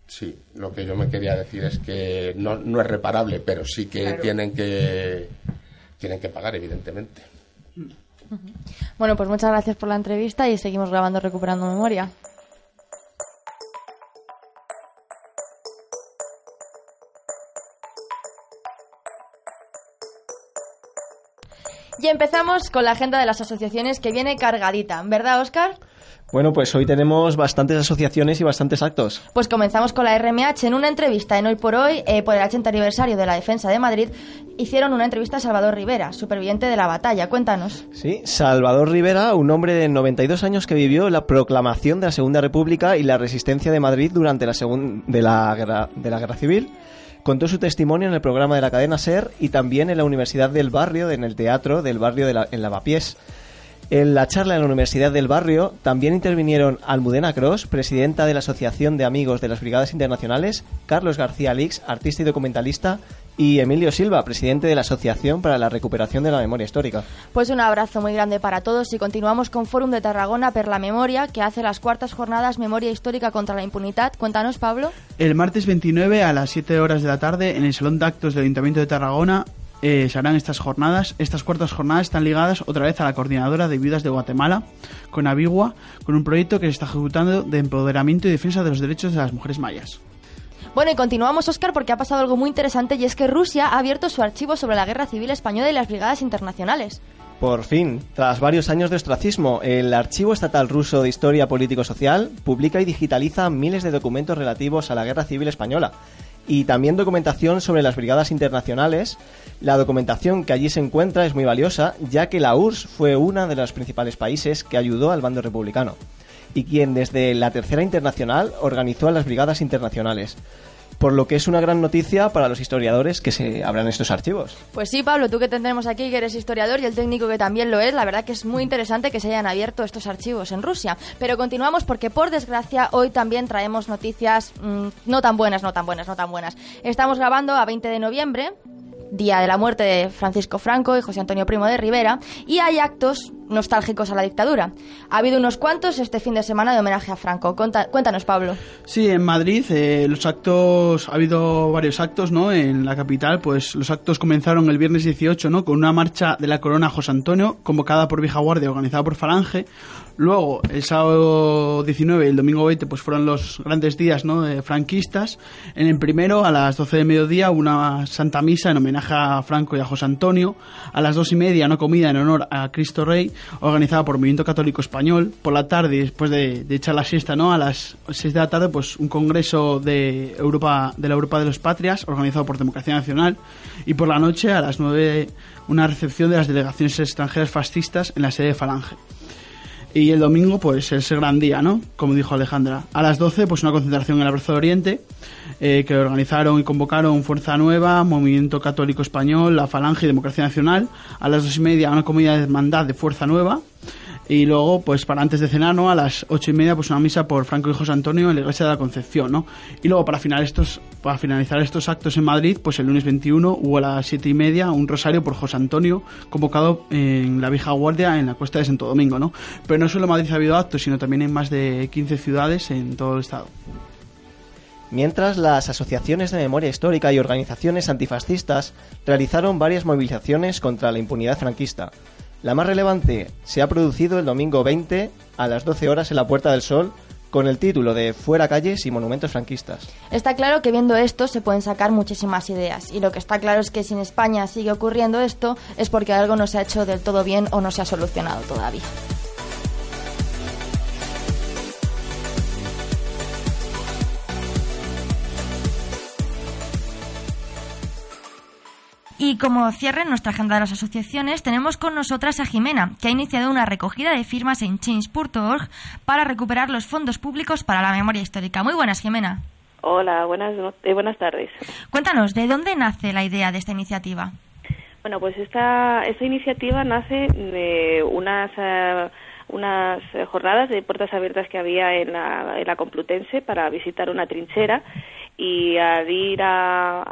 Sí, lo que yo me quería decir es que no, no es reparable, pero sí que tienen que tienen que pagar, evidentemente. Bueno, pues muchas gracias por la entrevista y seguimos grabando Recuperando Memoria. Y empezamos con la agenda de las asociaciones que viene cargadita, ¿verdad, Oscar? Bueno, pues hoy tenemos bastantes asociaciones y bastantes actos. Pues comenzamos con la RMH. En una entrevista en Hoy por Hoy, eh, por el 80 aniversario de la defensa de Madrid, hicieron una entrevista a Salvador Rivera, superviviente de la batalla. Cuéntanos. Sí, Salvador Rivera, un hombre de 92 años que vivió la proclamación de la Segunda República y la resistencia de Madrid durante la, segun- de la, guerra, de la Guerra Civil. Contó su testimonio en el programa de la cadena SER y también en la Universidad del Barrio, en el teatro del barrio de la, en Lavapiés. En la charla en la Universidad del Barrio también intervinieron Almudena Cross, presidenta de la Asociación de Amigos de las Brigadas Internacionales, Carlos García Lix, artista y documentalista, y Emilio Silva, presidente de la Asociación para la Recuperación de la Memoria Histórica. Pues un abrazo muy grande para todos y continuamos con Fórum de Tarragona per la Memoria, que hace las cuartas jornadas Memoria Histórica contra la Impunidad. Cuéntanos, Pablo. El martes 29 a las 7 horas de la tarde en el Salón de Actos del Ayuntamiento de Tarragona eh, se harán estas jornadas. Estas cuartas jornadas están ligadas otra vez a la Coordinadora de Viudas de Guatemala, con Abigua, con un proyecto que se está ejecutando de empoderamiento y defensa de los derechos de las mujeres mayas. Bueno, y continuamos, Oscar, porque ha pasado algo muy interesante y es que Rusia ha abierto su archivo sobre la Guerra Civil Española y las Brigadas Internacionales. Por fin, tras varios años de ostracismo, el Archivo Estatal Ruso de Historia Político-Social publica y digitaliza miles de documentos relativos a la Guerra Civil Española y también documentación sobre las brigadas internacionales. La documentación que allí se encuentra es muy valiosa, ya que la URSS fue uno de los principales países que ayudó al bando republicano y quien desde la Tercera Internacional organizó las brigadas internacionales. Por lo que es una gran noticia para los historiadores que se abran estos archivos. Pues sí, Pablo, tú que te tenemos aquí, que eres historiador y el técnico que también lo es, la verdad que es muy interesante que se hayan abierto estos archivos en Rusia. Pero continuamos porque, por desgracia, hoy también traemos noticias mm, no tan buenas, no tan buenas, no tan buenas. Estamos grabando a 20 de noviembre, día de la muerte de Francisco Franco y José Antonio Primo de Rivera, y hay actos nostálgicos a la dictadura. Ha habido unos cuantos este fin de semana de homenaje a Franco. Cuéntanos, Pablo. Sí, en Madrid eh, los actos, ha habido varios actos, ¿no? En la capital, pues los actos comenzaron el viernes 18, ¿no? Con una marcha de la Corona José Antonio, convocada por Vieja Guardia, organizada por Falange. Luego, el sábado 19 y el domingo 20, pues fueron los grandes días, ¿no? De franquistas. En el primero, a las 12 de mediodía, una santa misa en homenaje a Franco y a José Antonio. A las dos y media, una comida en honor a Cristo Rey, organizada por el Movimiento Católico Español. Por la tarde, después de, de echar la siesta, ¿no? A las 6 de la tarde, pues un congreso de Europa, de la Europa de los Patrias, organizado por Democracia Nacional. Y por la noche, a las 9, una recepción de las delegaciones extranjeras fascistas en la sede de Falange. Y el domingo, pues ese gran día, ¿no? Como dijo Alejandra. A las 12, pues una concentración en el Abrazo de Oriente, eh, que organizaron y convocaron Fuerza Nueva, Movimiento Católico Español, la Falange y Democracia Nacional. A las dos y media, una comida de hermandad de Fuerza Nueva. Y luego, pues para antes de cenar, ¿no? A las ocho y media, pues una misa por Franco y José Antonio en la Iglesia de la Concepción, ¿no? Y luego, para, final estos, para finalizar estos actos en Madrid, pues el lunes 21 hubo a las siete y media un rosario por José Antonio, convocado en la Vieja Guardia en la Cuesta de Santo Domingo, ¿no? Pero no solo en Madrid ha habido actos, sino también en más de 15 ciudades en todo el estado. Mientras las asociaciones de memoria histórica y organizaciones antifascistas realizaron varias movilizaciones contra la impunidad franquista. La más relevante se ha producido el domingo 20 a las 12 horas en la Puerta del Sol con el título de Fuera calles y monumentos franquistas. Está claro que viendo esto se pueden sacar muchísimas ideas y lo que está claro es que si en España sigue ocurriendo esto es porque algo no se ha hecho del todo bien o no se ha solucionado todavía. Y como cierre en nuestra agenda de las asociaciones, tenemos con nosotras a Jimena, que ha iniciado una recogida de firmas en change.org para recuperar los fondos públicos para la memoria histórica. Muy buenas, Jimena. Hola, buenas, eh, buenas tardes. Cuéntanos, ¿de dónde nace la idea de esta iniciativa? Bueno, pues esta, esta iniciativa nace de unas, eh, unas jornadas de puertas abiertas que había en la, en la Complutense para visitar una trinchera y al ir a,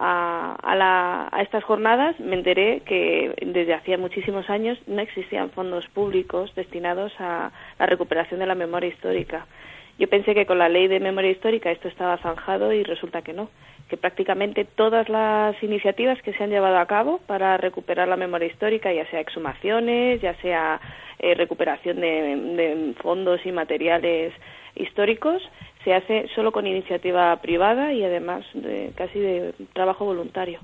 a, la- a estas jornadas me enteré que desde hacía muchísimos años no existían fondos públicos destinados a la recuperación de la memoria histórica. Yo pensé que con la ley de memoria histórica esto estaba zanjado y resulta que no, que prácticamente todas las iniciativas que se han llevado a cabo para recuperar la memoria histórica, ya sea exhumaciones, ya sea eh, recuperación de fondos y materiales históricos, se hace solo con iniciativa privada y además de, casi de trabajo voluntario.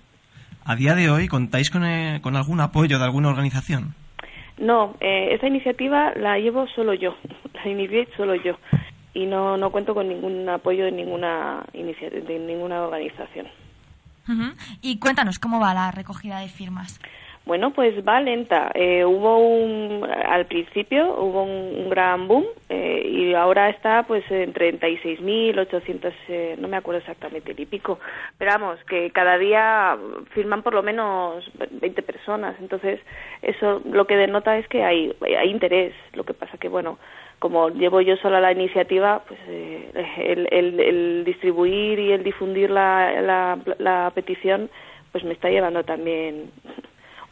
¿A día de hoy contáis con, eh, con algún apoyo de alguna organización? No, eh, esta iniciativa la llevo solo yo. la inicié solo yo y no, no cuento con ningún apoyo de ninguna iniciativa, de ninguna organización. Y cuéntanos, ¿cómo va la recogida de firmas? Bueno, pues va lenta. Eh, hubo un, al principio hubo un, gran boom eh, y ahora está pues en 36.800, eh, no me acuerdo exactamente el y pico, pero vamos, que cada día firman por lo menos 20 personas. Entonces, eso lo que denota es que hay, hay interés. Lo que pasa que, bueno, como llevo yo sola la iniciativa, pues eh, el, el, el distribuir y el difundir la, la, la petición pues me está llevando también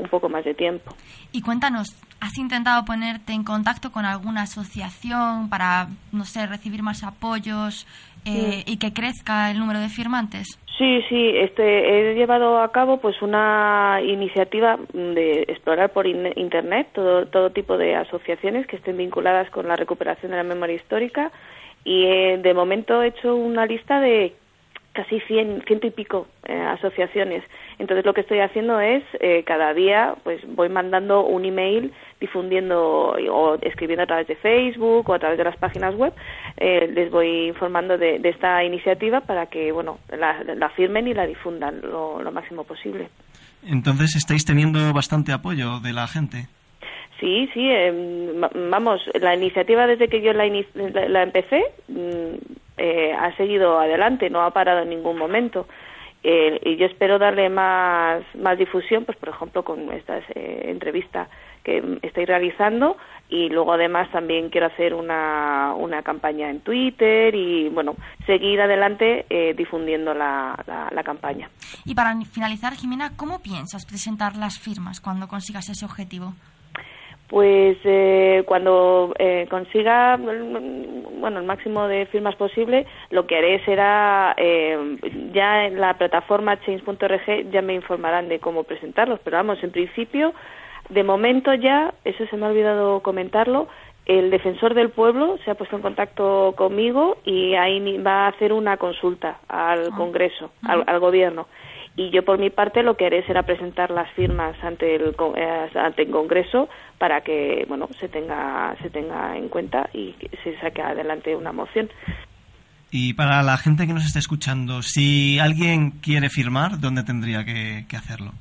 un poco más de tiempo. Y cuéntanos, ¿has intentado ponerte en contacto con alguna asociación para, no sé, recibir más apoyos eh, y que crezca el número de firmantes? Sí, sí, este, he llevado a cabo pues una iniciativa de explorar por in- internet todo, todo tipo de asociaciones que estén vinculadas con la recuperación de la memoria histórica y eh, de momento he hecho una lista de casi cien, ciento y pico eh, asociaciones. Entonces lo que estoy haciendo es eh, cada día pues voy mandando un email difundiendo o escribiendo a través de Facebook o a través de las páginas web eh, les voy informando de, de esta iniciativa para que bueno la, la firmen y la difundan lo, lo máximo posible. Entonces estáis teniendo bastante apoyo de la gente. Sí, sí, eh, va- vamos, la iniciativa desde que yo la, ini- la, la empecé mm, eh, ha seguido adelante, no ha parado en ningún momento. Eh, y yo espero darle más, más difusión, pues por ejemplo con esta eh, entrevista que estoy realizando y luego además también quiero hacer una, una campaña en Twitter y bueno, seguir adelante eh, difundiendo la, la, la campaña. Y para finalizar, Jimena, ¿cómo piensas presentar las firmas cuando consigas ese objetivo? Pues eh, cuando eh, consiga bueno el máximo de firmas posible, lo que haré será eh, ya en la plataforma change.org ya me informarán de cómo presentarlos, pero vamos, en principio, de momento ya, eso se me ha olvidado comentarlo, el defensor del pueblo se ha puesto en contacto conmigo y ahí va a hacer una consulta al Congreso, al, al Gobierno. Y yo por mi parte lo que haré será presentar las firmas ante el eh, ante el Congreso para que bueno se tenga se tenga en cuenta y se saque adelante una moción. Y para la gente que nos está escuchando, si alguien quiere firmar, ¿dónde tendría que, que hacerlo?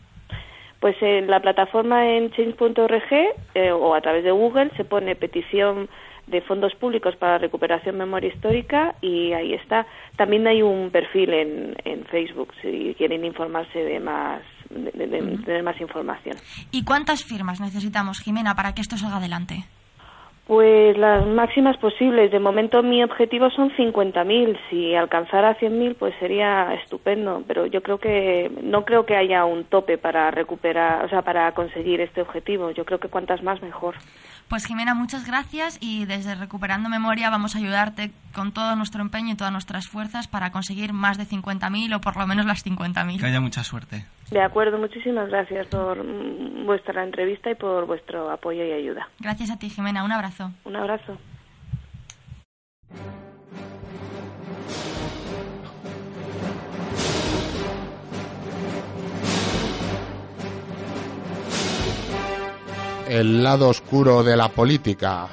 Pues en la plataforma en change.org eh, o a través de Google se pone petición de fondos públicos para la recuperación memoria histórica y ahí está. También hay un perfil en, en Facebook si quieren informarse de más de, de- de tener más información. ¿Y cuántas firmas necesitamos, Jimena, para que esto salga adelante? Pues las máximas posibles. De momento mi objetivo son 50.000. Si alcanzara 100.000 pues sería estupendo, pero yo creo que no creo que haya un tope para recuperar, o sea, para conseguir este objetivo. Yo creo que cuantas más mejor. Pues Jimena, muchas gracias y desde Recuperando Memoria vamos a ayudarte con todo nuestro empeño y todas nuestras fuerzas para conseguir más de 50.000 o por lo menos las 50.000. Que haya mucha suerte. De acuerdo, muchísimas gracias por mm, vuestra entrevista y por vuestro apoyo y ayuda. Gracias a ti, Jimena. Un abrazo. Un abrazo. El lado oscuro de la política.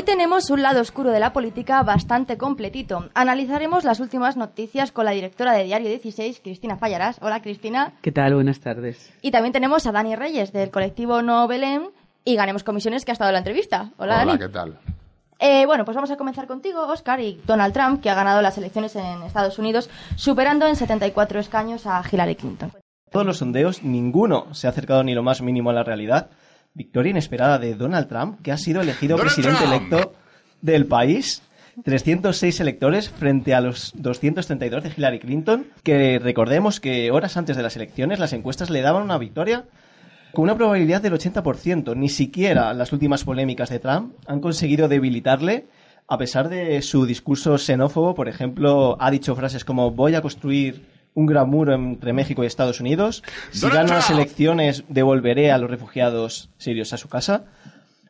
Hoy tenemos un lado oscuro de la política bastante completito. Analizaremos las últimas noticias con la directora de Diario 16, Cristina Fallarás. Hola, Cristina. ¿Qué tal? Buenas tardes. Y también tenemos a Dani Reyes, del colectivo No Belén y Ganemos Comisiones, que ha estado en la entrevista. Hola, Hola, Dani. ¿qué tal? Eh, bueno, pues vamos a comenzar contigo, Oscar, y Donald Trump, que ha ganado las elecciones en Estados Unidos, superando en 74 escaños a Hillary Clinton. Todos los sondeos, ninguno se ha acercado ni lo más mínimo a la realidad. Victoria inesperada de Donald Trump, que ha sido elegido ¡Donald presidente Trump! electo del país. 306 electores frente a los 232 de Hillary Clinton, que recordemos que horas antes de las elecciones las encuestas le daban una victoria con una probabilidad del 80%. Ni siquiera las últimas polémicas de Trump han conseguido debilitarle, a pesar de su discurso xenófobo. Por ejemplo, ha dicho frases como voy a construir un gran muro entre México y Estados Unidos. Si gano las elecciones, devolveré a los refugiados sirios a su casa.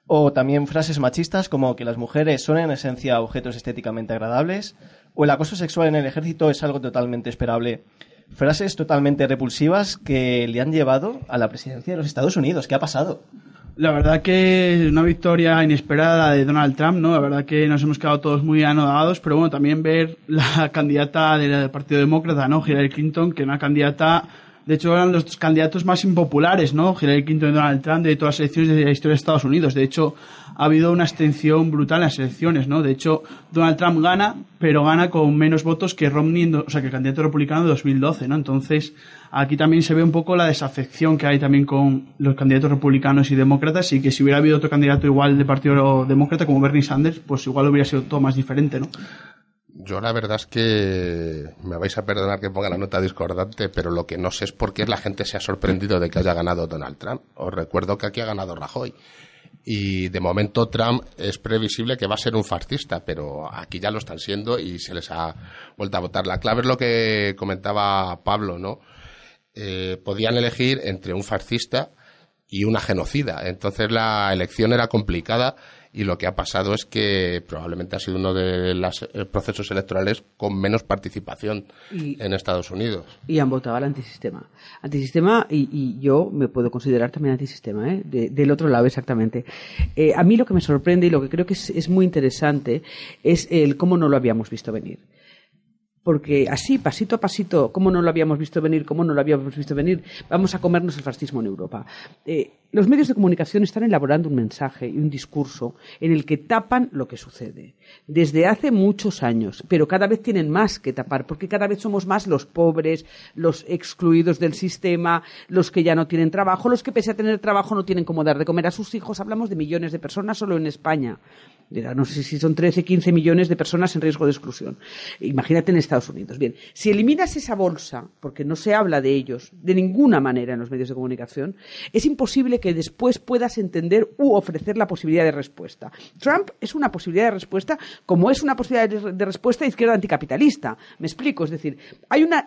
O también frases machistas como que las mujeres son en esencia objetos estéticamente agradables, o el acoso sexual en el ejército es algo totalmente esperable. Frases totalmente repulsivas que le han llevado a la presidencia de los Estados Unidos. ¿Qué ha pasado? La verdad que una victoria inesperada de Donald Trump, ¿no? La verdad que nos hemos quedado todos muy anodados, pero bueno, también ver la candidata del Partido Demócrata, ¿no? Hillary Clinton, que una candidata, de hecho eran los candidatos más impopulares, ¿no? Hillary Clinton y Donald Trump de todas las elecciones de la historia de Estados Unidos. De hecho, ha habido una abstención brutal en las elecciones, ¿no? De hecho, Donald Trump gana, pero gana con menos votos que Romney, o sea, que el candidato republicano de 2012, ¿no? Entonces, aquí también se ve un poco la desafección que hay también con los candidatos republicanos y demócratas y que si hubiera habido otro candidato igual del Partido Demócrata como Bernie Sanders, pues igual hubiera sido todo más diferente, ¿no? Yo la verdad es que me vais a perdonar que ponga la nota discordante, pero lo que no sé es por qué la gente se ha sorprendido de que haya ganado Donald Trump. Os recuerdo que aquí ha ganado Rajoy. Y de momento Trump es previsible que va a ser un fascista, pero aquí ya lo están siendo y se les ha vuelto a votar. La clave es lo que comentaba Pablo, ¿no? Eh, podían elegir entre un fascista y una genocida. Entonces la elección era complicada y lo que ha pasado es que probablemente ha sido uno de los eh, procesos electorales con menos participación Y- en Estados Unidos. y han votado al antisistema. Antisistema, y, y yo me puedo considerar también antisistema, ¿eh? De- del otro lado exactamente. Eh, a mí lo que me sorprende y lo que creo que es, es muy interesante es el cómo no lo habíamos visto venir. Porque así, pasito a pasito, cómo no lo habíamos visto venir, cómo no lo habíamos visto venir, vamos a comernos el fascismo en Europa. Eh, los medios de comunicación están elaborando un mensaje y un discurso en el que tapan lo que sucede. Desde hace muchos años, pero cada vez tienen más que tapar, porque cada vez somos más los pobres, los excluidos del sistema, los que ya no tienen trabajo, los que pese a tener trabajo no tienen cómo dar de comer a sus hijos. Hablamos de millones de personas solo en España. No sé si son 13, 15 millones de personas en riesgo de exclusión. Imagínate en Estados Unidos. Bien, si eliminas esa bolsa, porque no se habla de ellos de ninguna manera en los medios de comunicación, es imposible que después puedas entender u ofrecer la posibilidad de respuesta. Trump es una posibilidad de respuesta como es una posibilidad de, respuesta izquierda anticapitalista. Me explico, es decir, hay una,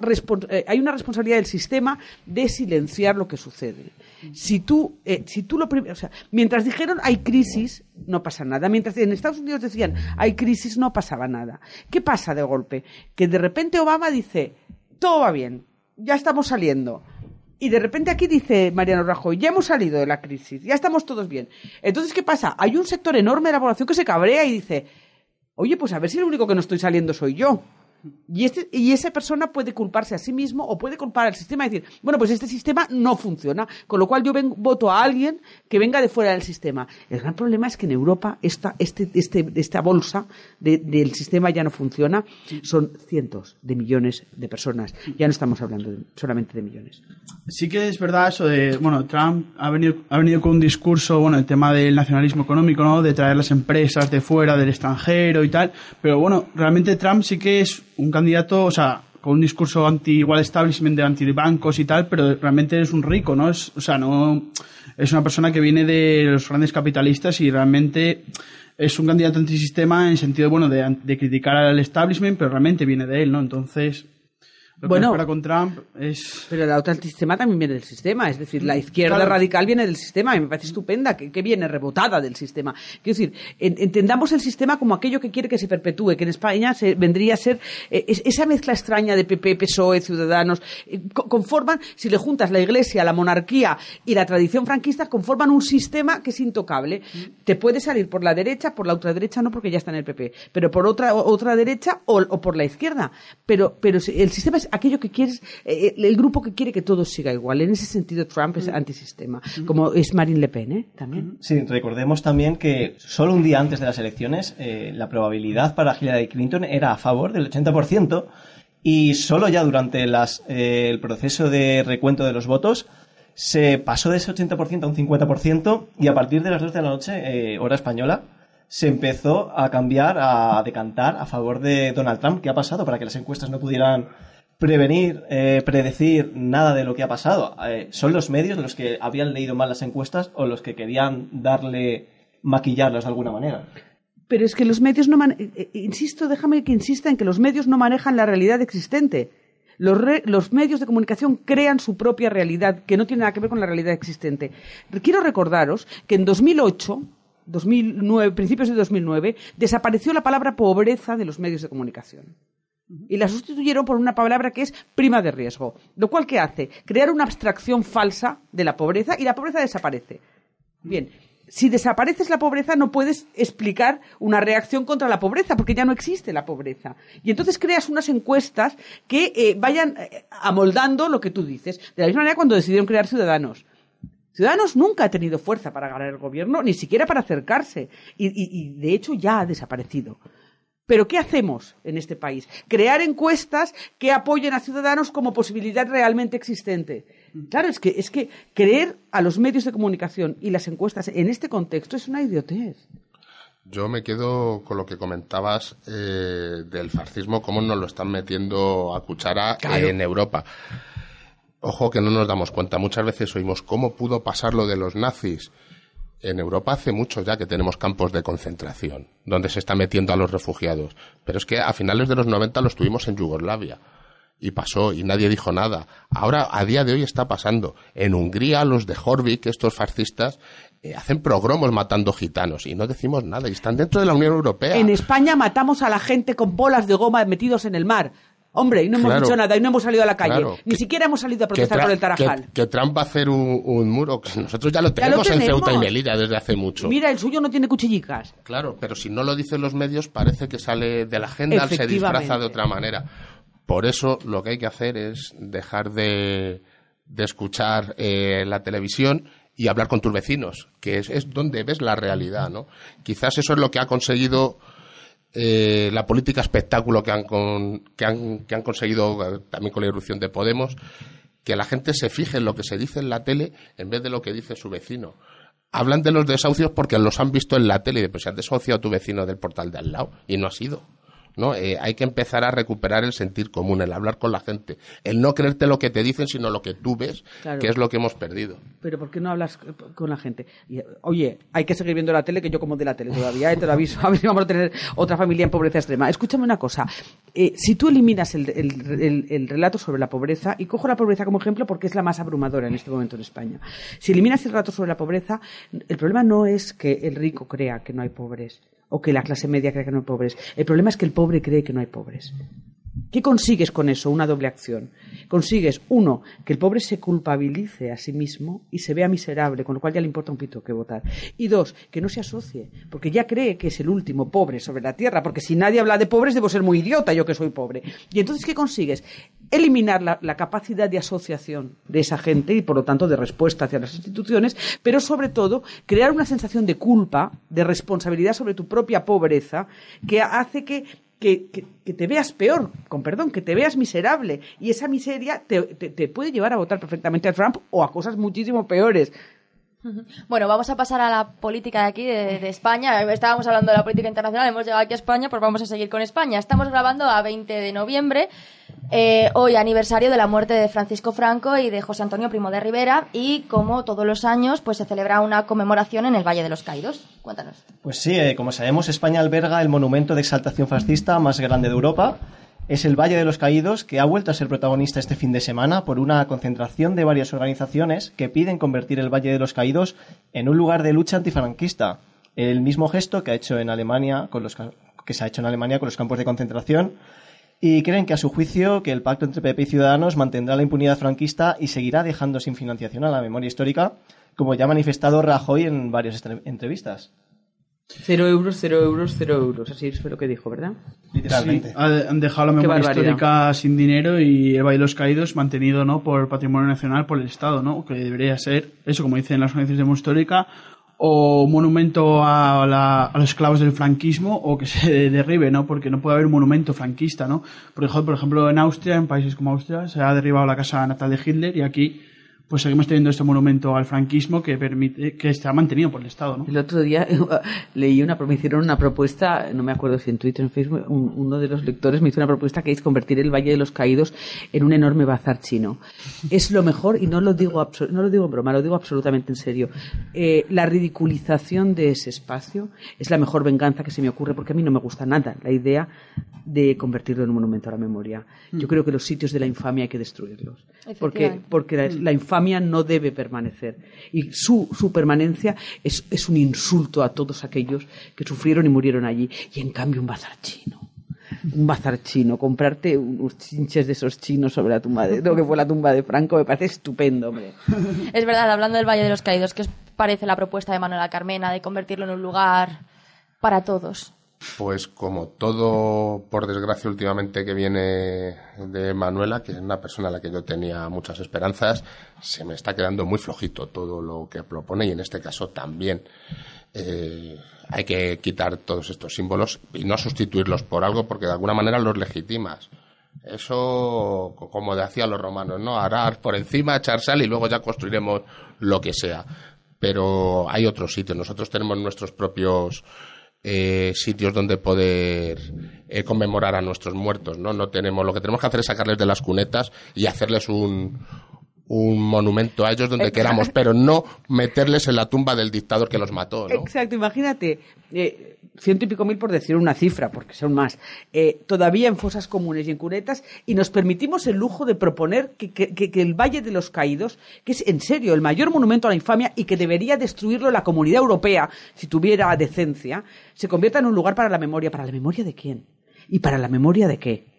eh, hay una responsabilidad del sistema de silenciar lo que sucede. Si tú, eh, si tú lo prim- o sea, mientras dijeron hay crisis, no pasa nada. Mientras en Estados Unidos decían hay crisis, no pasaba nada. ¿Qué pasa de golpe? Que de repente Obama dice todo va bien, ya estamos saliendo. Y de repente aquí dice Mariano Rajoy, ya hemos salido de la crisis, ya estamos todos bien. Entonces, ¿qué pasa? Hay un sector enorme de la población que se cabrea y dice, oye, pues a ver si el único que no estoy saliendo soy yo. Y, este, y esa persona puede culparse a sí mismo o puede culpar al sistema y decir, bueno, pues este sistema no funciona, con lo cual yo ven- voto a alguien que venga de fuera del sistema. El gran problema es que en Europa esta, este, este, esta bolsa de- del sistema ya no funciona. Son cientos de millones de personas. Ya no estamos hablando de- solamente de millones. Sí que es verdad eso de, bueno, Trump ha venido, ha venido con un discurso, bueno, el tema del nacionalismo económico, ¿no? De traer las empresas de fuera, del extranjero y tal. Pero bueno, realmente Trump sí que es un candidato, o sea, con un discurso anti-igual establishment, de anti-bancos y tal, pero realmente es un rico, ¿no? Es, o sea, no, es una persona que viene de los grandes capitalistas y realmente es un candidato antisistema en sentido, bueno, de, de criticar al establishment, pero realmente viene de él, ¿no? Entonces, lo Bueno. que con Trump es... Pero la otra antisistema también viene del sistema, es decir, la izquierda Claro. radical viene del sistema y me parece estupenda, que, que viene rebotada del sistema. Quiero decir, en- entendamos el sistema como aquello que quiere que se perpetúe, que en España se, vendría a ser eh, es- esa mezcla extraña de PP, PSOE, Ciudadanos, eh, co- conforman, si le juntas la Iglesia, la monarquía y la tradición franquista, conforman un sistema que es intocable. Te puede salir por la derecha, por la ultraderecha no, porque ya está en el PP, pero por otra, otra derecha o, o por la izquierda. Pero, pero el sistema es aquello que quieres, eh, el grupo que quiere que todo siga igual. En ese sentido, Trump es antisistema, como es Marine Le Pen, ¿eh? También. Sí, recordemos también que solo un día antes de las elecciones eh, la probabilidad para Hillary Clinton era a favor del 80% y solo ya durante las, eh, el proceso de recuento de los votos se pasó de ese 80% a un 50% y a partir de las 2 de la noche, eh, hora española, se empezó a cambiar, a decantar a favor de Donald Trump. ¿Qué ha pasado para que las encuestas no pudieran prevenir, eh, predecir nada de lo que ha pasado? Eh, ¿Son los medios los que habían leído mal las encuestas o los que querían darle, maquillarlas de alguna manera? Pero es que los medios no man- eh, insisto, déjame que insista en que los medios no manejan la realidad existente. Los, los medios de comunicación crean su propia realidad, que no tiene nada que ver con la realidad existente. Quiero recordaros que en 2008 2009, principios de 2009, desapareció la palabra pobreza de los medios de comunicación. Y la sustituyeron por una palabra que es prima de riesgo. Lo cual, ¿qué hace? Crear una abstracción falsa de la pobreza y la pobreza desaparece. Bien, si desapareces la pobreza no puedes explicar una reacción contra la pobreza porque ya no existe la pobreza. Y entonces creas unas encuestas que eh, vayan eh, amoldando lo que tú dices. De la misma manera cuando decidieron crear Ciudadanos. Ciudadanos nunca ha tenido fuerza para ganar el gobierno, ni siquiera para acercarse. Y, y- y, de hecho ya ha desaparecido. Pero ¿qué hacemos en este país? Crear encuestas que apoyen a Ciudadanos como posibilidad realmente existente. Claro, es que, es que creer a los medios de comunicación y las encuestas en este contexto es una idiotez. Yo me quedo con lo que comentabas eh, del fascismo, cómo nos lo están metiendo a cuchara Claro. en Europa. Ojo que no nos damos cuenta. Muchas veces oímos cómo pudo pasar lo de los nazis. En Europa hace mucho ya que tenemos campos de concentración, donde se está metiendo a los refugiados. Pero es que a finales de los 90 los tuvimos en Yugoslavia. Y pasó, y nadie dijo nada. Ahora, a día de hoy, está pasando. En Hungría, los de Jorvik, estos fascistas, eh, hacen progromos matando gitanos y no decimos nada. Y están dentro de la Unión Europea. En España matamos a la gente con bolas de goma metidos en el mar. Hombre, y no hemos Claro. dicho nada, y no hemos salido a la calle. Claro. Ni siquiera hemos salido a protestar por el Tarajal. que- que Trump va a hacer un, un muro. que Nosotros ya lo Ya lo tenemos en. Ceuta y Melilla desde hace mucho. Mira, el suyo no tiene cuchillicas. Claro, pero si no lo dicen los medios, parece que sale de la agenda, se disfraza de otra manera. Por eso lo que hay que hacer es dejar de, de escuchar eh, la televisión y hablar con tus vecinos, que es, es donde ves la realidad, ¿no? Quizás eso es lo que ha conseguido eh, la política espectáculo que han, con- que han, que han conseguido eh, también con la irrupción de Podemos, que la gente se fije en lo que se dice en la tele en vez de lo que dice su vecino. Hablan de los desahucios porque los han visto en la tele y pues se han desahuciado tu vecino del portal de al lado y no ha sido. ¿No? Eh, hay que empezar a recuperar el sentir común, el hablar con la gente, el no creerte lo que te dicen, sino lo que tú ves, Claro. que es lo que hemos perdido. Pero ¿por qué no hablas con la gente? Oye, hay que seguir viendo la tele, que yo como de la tele todavía, ¿eh? te lo aviso. A ver si vamos a tener otra familia en pobreza extrema. Escúchame una cosa. Eh, si tú eliminas el, el- el- el relato sobre la pobreza, y cojo la pobreza como ejemplo porque es la más abrumadora en este momento en España. Si eliminas el relato sobre la pobreza, el problema no es que el rico crea que no hay pobres o que la clase media crea que no hay pobres. El problema es que el pobre cree que no hay pobres. ¿Qué consigues con eso? Una doble acción. Consigues, uno, que el pobre se culpabilice a sí mismo y se vea miserable, con lo cual ya le importa un pito que votar. Y dos, que no se asocie, porque ya cree que es el último pobre sobre la tierra, porque si nadie habla de pobres debo ser muy idiota yo que soy pobre. Y entonces, ¿qué consigues? Eliminar la, la capacidad de asociación de esa gente y, por lo tanto, de respuesta hacia las instituciones, pero sobre todo, crear una sensación de culpa, de responsabilidad sobre tu propia pobreza, que hace que que, que- que te veas peor, con perdón, que te veas miserable. Y esa miseria te, te- puede llevar a votar perfectamente a Trump o a cosas muchísimo peores. Bueno, vamos a pasar a la política de aquí, de, de España. Estábamos hablando de la política internacional, hemos llegado aquí a España, pues vamos a seguir con España. Estamos grabando a 20 de noviembre, eh, hoy aniversario de la muerte de Francisco Franco y de José Antonio Primo de Rivera, y como todos los años, pues se celebra una conmemoración en el Valle de los Caídos. Cuéntanos. Pues sí, eh, como sabemos, España alberga el monumento de exaltación fascista más grande de Europa. Es el Valle de los Caídos, que ha vuelto a ser protagonista este fin de semana por una concentración de varias organizaciones que piden convertir el Valle de los Caídos en un lugar de lucha antifranquista. El mismo gesto que ha hecho en Alemania con los que se ha hecho en Alemania con los campos de concentración y creen que a su juicio que el pacto entre PP y Ciudadanos mantendrá la impunidad franquista y seguirá dejando sin financiación a la memoria histórica, como ya ha manifestado Rajoy en varias entrevistas. Cero euros, cero euros, cero euros. Así fue lo que dijo, ¿verdad? Literalmente. Sí, han dejado la memoria histórica sin dinero y el Valle de los Caídos mantenido ¿no? por patrimonio nacional por el Estado, ¿no? que debería ser, eso como dicen las organizaciones de memoria histórica, o monumento a, la- los esclavos del franquismo o que se derribe, ¿no? porque no puede haber un monumento franquista. ¿no? Por ejemplo, por ejemplo, en Austria, en países como Austria, se ha derribado la casa natal de Hitler y aquí pues seguimos teniendo este monumento al franquismo que permite que está mantenido por el Estado. ¿no? El otro día leí una, me hicieron una propuesta, no me acuerdo si en Twitter o en Facebook, un- uno de los lectores me hizo una propuesta que es convertir el Valle de los Caídos en un enorme bazar chino. Es lo mejor, y no lo digo, no lo digo en broma, lo digo absolutamente en serio. Eh, la ridiculización de ese espacio es la mejor venganza que se me ocurre, porque a mí no me gusta nada la idea de convertirlo en un monumento a la memoria. Yo creo que los sitios de la infamia hay que destruirlos. Porque, porque la, la infamia infamia no debe permanecer. Y su, su permanencia es, es un insulto a todos aquellos que sufrieron y murieron allí. Y en cambio un bazar chino un bazar chino, comprarte unos chinches de esos chinos sobre la tumba de lo que fue la tumba de Franco, me parece estupendo, hombre. Es verdad, hablando del Valle de los Caídos, ¿qué os parece la propuesta de Manuela Carmena de convertirlo en un lugar para todos? Pues como todo, por desgracia, últimamente que viene de Manuela, que es una persona a la que yo tenía muchas esperanzas, se me está quedando muy flojito todo lo que propone y en este caso también. Eh, hay que quitar todos estos símbolos y no sustituirlos por algo porque de alguna manera los legitimas. Eso, como decían los romanos, ¿no? Arar por encima, echar sal y luego ya construiremos lo que sea. Pero hay otros sitios. Nosotros tenemos nuestros propios eh, sitios donde poder eh, conmemorar a nuestros muertos, ¿no? No tenemos, lo que tenemos que hacer es sacarles de las cunetas y hacerles un, un monumento a ellos donde queramos, pero no meterles en la tumba del dictador que los mató. ¿no? Exacto, imagínate, eh, ciento y pico mil por decir una cifra, porque son más, eh, todavía en fosas comunes y en cunetas, y nos permitimos el lujo de proponer que, que, el Valle de los Caídos, que es en serio el mayor monumento a la infamia y que debería destruirlo la comunidad europea si tuviera decencia, se convierta en un lugar para la memoria. ¿Para la memoria de quién? ¿Y para la memoria de qué?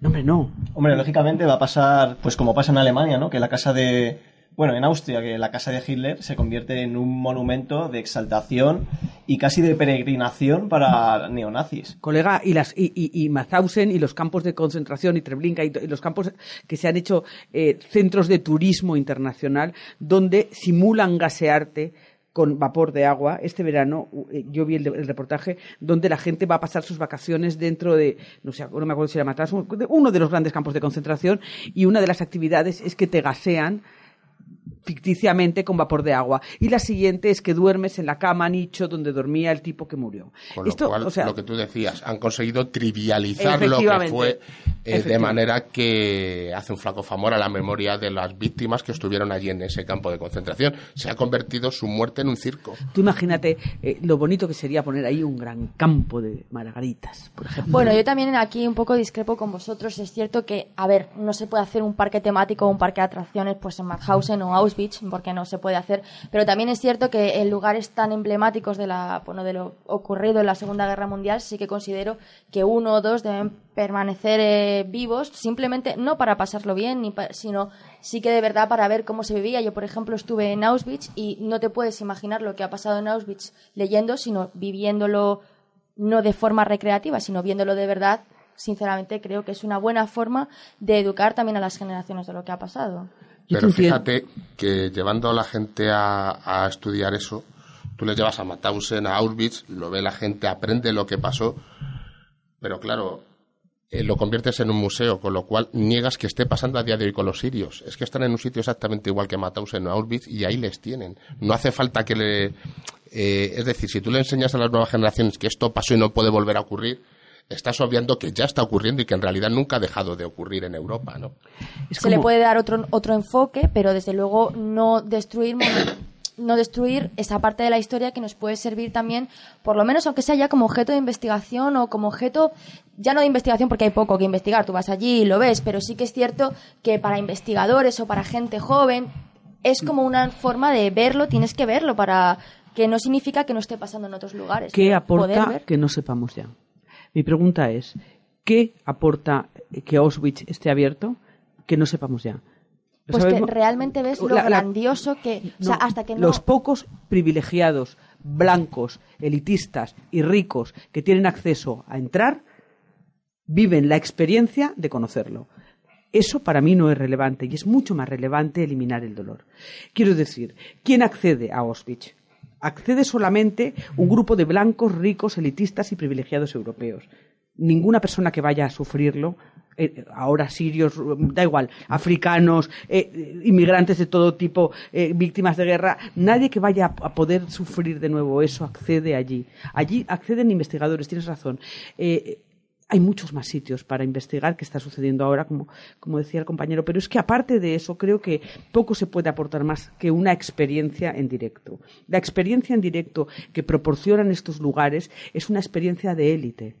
No, hombre, no. Hombre, lógicamente va a pasar, pues como pasa en Alemania, ¿no? Que la casa de, bueno, en Austria, que la casa de Hitler se convierte en un monumento de exaltación y casi de peregrinación para neonazis. Colega, y, las, y, y, y Mauthausen y los campos de concentración y Treblinka y, los campos que se han hecho eh, centros de turismo internacional donde simulan gasearte con vapor de agua. Este verano eh, yo vi el, reportaje donde la gente va a pasar sus vacaciones dentro de, no sé, no me acuerdo si era Matas, uno de los grandes campos de concentración y una de las actividades es que te gasean ficticiamente con vapor de agua. Y la siguiente es que duermes en la cama nicho donde dormía el tipo que murió. Con lo cual, lo que tú decías, han conseguido trivializar lo que fue eh, de manera que hace un flaco favor a la memoria de las víctimas que estuvieron allí en ese campo de concentración. Se ha convertido su muerte en un circo. Tú imagínate eh, lo bonito que sería poner ahí un gran campo de margaritas, por ejemplo. Bueno, yo también aquí un poco discrepo con vosotros. Es cierto que, a ver, no se puede hacer un parque temático o un parque de atracciones pues en Mauthausen o Auschwitz, porque no se puede hacer. Pero también es cierto que en lugares tan emblemáticos de, la, bueno, de lo ocurrido en la Segunda Guerra Mundial sí que considero que uno o dos deben permanecer eh, vivos, simplemente no para pasarlo bien, ni sino sí que de verdad para ver cómo se vivía. Yo, por ejemplo, estuve en Auschwitz y no te puedes imaginar lo que ha pasado en Auschwitz leyendo, sino viviéndolo no de forma recreativa, sino viéndolo de verdad. Sinceramente, creo que es una buena forma de educar también a las generaciones de lo que ha pasado. Pero fíjate que llevando a la gente a, a estudiar eso, tú le llevas a Mauthausen, a Auschwitz, lo ve la gente, aprende lo que pasó, pero claro, eh, lo conviertes en un museo, con lo cual niegas que esté pasando a día de hoy con los sirios. Es que están en un sitio exactamente igual que Mauthausen o Auschwitz y ahí les tienen. No hace falta que le... Eh, es decir, si tú le enseñas a las nuevas generaciones que esto pasó y no puede volver a ocurrir, estás obviando que ya está ocurriendo y que en realidad nunca ha dejado de ocurrir en Europa, ¿no? Se le puede dar otro, otro enfoque, pero desde luego no destruir no destruir esa parte de la historia que nos puede servir también, por lo menos aunque sea ya como objeto de investigación o como objeto, ya no de investigación porque hay poco que investigar, tú vas allí y lo ves, pero sí que es cierto que para investigadores o para gente joven es como una forma de verlo, tienes que verlo para que no significa que no esté pasando en otros lugares. ¿Qué aporta que no sepamos ya? Mi pregunta es, ¿qué aporta que Auschwitz esté abierto que no sepamos ya? Pues que realmente ves lo grandioso que... hasta que Los pocos privilegiados, blancos, elitistas y ricos que tienen acceso a entrar, viven la experiencia de conocerlo. Eso para mí no es relevante y es mucho más relevante eliminar el dolor. Quiero decir, ¿quién accede a Auschwitz? Accede solamente un grupo de blancos, ricos, elitistas y privilegiados europeos. Ninguna persona que vaya a sufrirlo eh, ahora sirios, da igual, africanos, eh, inmigrantes de todo tipo, eh, víctimas de guerra, nadie que vaya a, poder sufrir de nuevo eso accede allí. Allí acceden investigadores, tienes razón. Hay muchos más sitios para investigar que está sucediendo ahora, como, como decía el compañero, pero es que aparte de eso creo que poco se puede aportar más que una experiencia en directo. La experiencia en directo que proporcionan estos lugares es una experiencia de élite.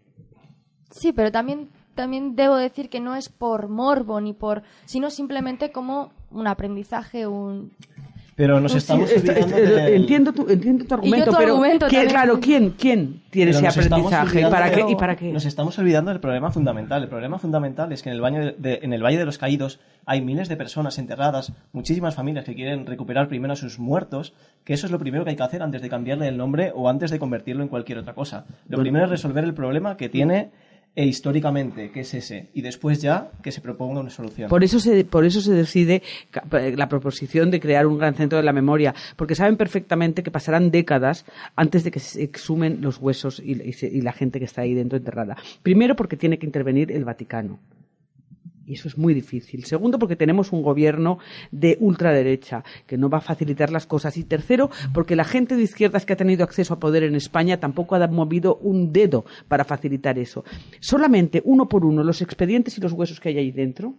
Sí, pero también también debo decir que no es por morbo ni por, sino simplemente como un aprendizaje, un pero nos Pues sí, estamos está- olvidando está- del- entiendo, tu, entiendo tu argumento, tu pero argumento ¿quién- claro, ¿quién, quién tiene Pero ese aprendizaje? ¿Para qué, ¿Y para qué? Nos estamos olvidando del problema fundamental. El problema fundamental es que en el, baño de- en el Valle de los Caídos hay miles de personas enterradas, muchísimas familias que quieren recuperar primero a sus muertos, que eso es lo primero que hay que hacer antes de cambiarle el nombre o antes de convertirlo en cualquier otra cosa. Lo Bueno. primero es resolver el problema que tiene e históricamente, que es ese, y después ya que se proponga una solución. Por eso se, por eso se decide la proposición de crear un gran centro de la memoria, porque saben perfectamente que pasarán décadas antes de que se exhumen los huesos y la gente que está ahí dentro enterrada. Primero, porque tiene que intervenir el Vaticano. Y eso es muy difícil. Segundo, porque tenemos un gobierno de ultraderecha que no va a facilitar las cosas. Y tercero, porque la gente de izquierdas que ha tenido acceso a poder en España tampoco ha movido un dedo para facilitar eso. Solamente uno por uno los expedientes y los huesos que hay ahí dentro.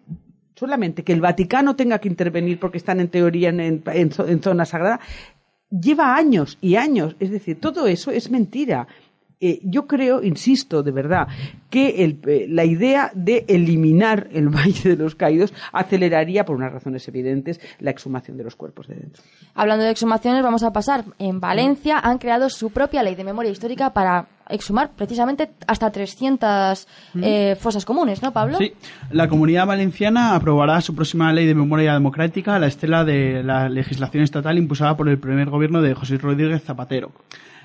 Solamente que el Vaticano tenga que intervenir porque están en teoría en, en- en zo- en zona sagrada. Lleva años y años. Es decir, todo eso es mentira. Eh, yo creo, insisto, de verdad, que el- eh, la idea de eliminar el Valle de los Caídos aceleraría, por unas razones evidentes, la exhumación de los cuerpos de dentro. Hablando de exhumaciones, vamos a pasar. En Valencia han creado su propia ley de memoria histórica para exhumar precisamente hasta 300 eh, fosas comunes, ¿no, Pablo? Sí, la Comunidad Valenciana aprobará su próxima ley de memoria democrática a la estela de la legislación estatal impulsada por el primer gobierno de José Rodríguez Zapatero.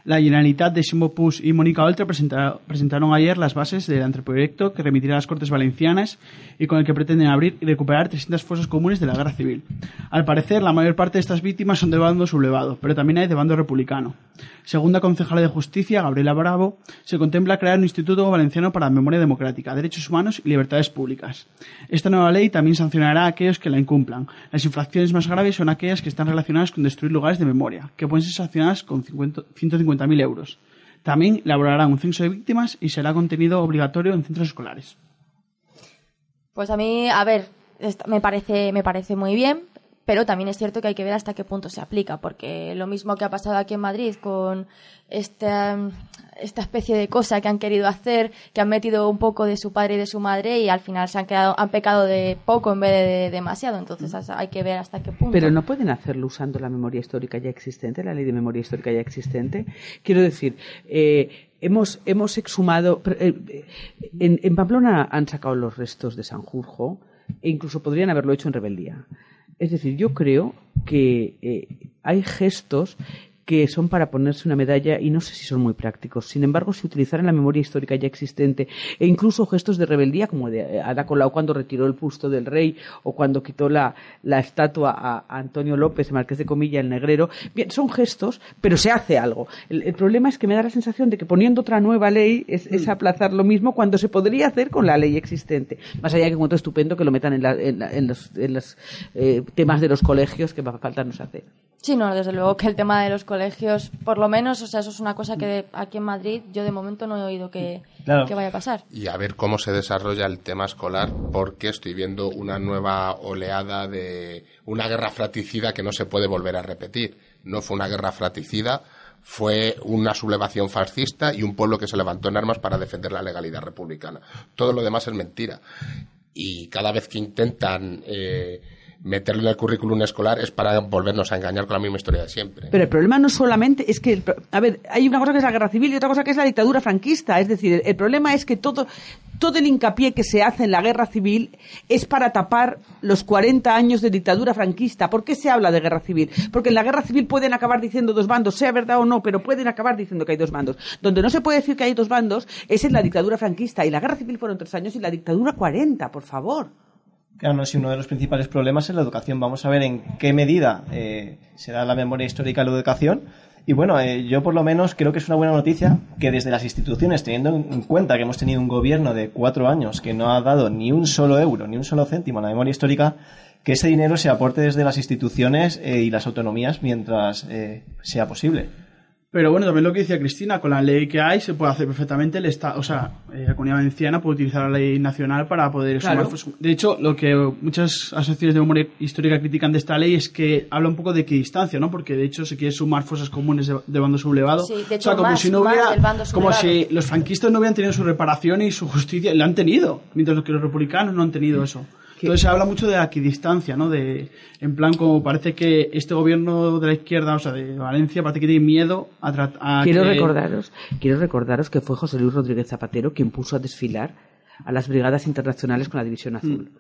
La Generalitat de Ximo Puig y Mónica Oltra presenta- presentaron ayer las bases del anteproyecto que remitirá a las Cortes Valencianas y con el que pretenden abrir y recuperar 300 fosas comunes de la Guerra Civil. Al parecer, la mayor parte de estas víctimas son de bando sublevado, pero también hay de bando republicano. Según la concejala de Justicia, Gabriela Bravo, se contempla crear un Instituto Valenciano para la Memoria Democrática, Derechos Humanos y Libertades Públicas. Esta nueva ley también sancionará a aquellos que la incumplan. Las infracciones más graves son aquellas que están relacionadas con destruir lugares de memoria, que pueden ser sancionadas con 50 150.000 euros. También elaborarán un censo de víctimas y será contenido obligatorio en centros escolares. Pues a mí, a ver, me parece, me parece muy bien, pero también es cierto que hay que ver hasta qué punto se aplica, porque lo mismo que ha pasado aquí en Madrid con esta, esta especie de cosa que han querido hacer, que han metido un poco de su padre y de su madre y al final se han quedado, han pecado de poco en vez de, de demasiado, entonces as- hay que ver hasta qué punto. Pero no pueden hacerlo usando la memoria histórica ya existente, la ley de memoria histórica ya existente. Quiero decir, eh, hemos, hemos exhumado. eh, en, en Pamplona han sacado los restos de Sanjurjo e incluso podrían haberlo hecho en rebeldía. Es decir, yo creo que eh, hay gestos que son para ponerse una medalla y no sé si son muy prácticos. Sin embargo, si utilizaran la memoria histórica ya existente e incluso gestos de rebeldía como de Ada Colau cuando retiró el busto del rey o cuando quitó la, la estatua a, Antonio López, Marqués de Comilla, el negrero, bien, son gestos, pero se hace algo. El, el problema es que me da la sensación de que poniendo otra nueva ley es, es aplazar lo mismo cuando se podría hacer con la ley existente. Más allá de que encuentro estupendo que lo metan en, la- en la- en los, en los, eh, temas de los colegios que falta nos hace. Sí, no, desde luego que el tema de los colegios, por lo menos, o sea, eso es una cosa que aquí en Madrid yo de momento no he oído que, Claro. que vaya a pasar. y a ver cómo se desarrolla el tema escolar, porque estoy viendo una nueva oleada de una guerra fratricida que no se puede volver a repetir. No fue una guerra fratricida, fue una sublevación fascista y un pueblo que se levantó en armas para defender la legalidad republicana. Todo lo demás es mentira. Y cada vez que intentan eh, meterlo en el currículum escolar es para volvernos a engañar con la misma historia de siempre. Pero el problema no solamente es que, a ver, hay una cosa que es la guerra civil y otra cosa que es la dictadura franquista. Es decir, el problema es que todo, todo el hincapié que se hace en la guerra civil es para tapar los 40 años de dictadura franquista. ¿Por qué se habla de guerra civil? Porque en la guerra civil pueden acabar diciendo dos bandos, sea verdad o no, pero pueden acabar diciendo que hay dos bandos. Donde no se puede decir que hay dos bandos es en la dictadura franquista. Y la guerra civil fueron tres años y la dictadura 40, por favor. Claro, no, si uno de los principales problemas es la educación. Vamos a ver en qué medida eh, se da la memoria histórica la educación. Y bueno, eh, yo por lo menos creo que es una buena noticia que desde las instituciones, teniendo en cuenta que hemos tenido un gobierno de cuatro años que no ha dado ni un solo euro, ni un solo céntimo a la memoria histórica, que ese dinero se aporte desde las instituciones eh, y las autonomías mientras eh, sea posible. Pero bueno, también lo que decía Cristina, con la ley que hay se puede hacer perfectamente el Estado, o sea, eh, la comunidad valenciana puede utilizar la ley nacional para poder Claro. sumar fosas. De hecho, lo que muchas asociaciones de memoria histórica critican de esta ley es que habla un poco de equidistancia, ¿no? Porque de hecho se quiere sumar fosas comunes de, de bando sublevado. Sí, de o sea, hecho, como más- si no más hubiera, del bando como si los franquistas no hubieran tenido su reparación y su justicia, la han tenido, mientras que los republicanos no han tenido eso. Entonces se habla mucho de equidistancia, ¿no? De, en plan, como parece que este gobierno de la izquierda, o sea, de Valencia, parece que tiene miedo a tratar. Quiero recordaros, quiero recordaros que fue José Luis Rodríguez Zapatero quien puso a desfilar a las brigadas internacionales con la División Azul.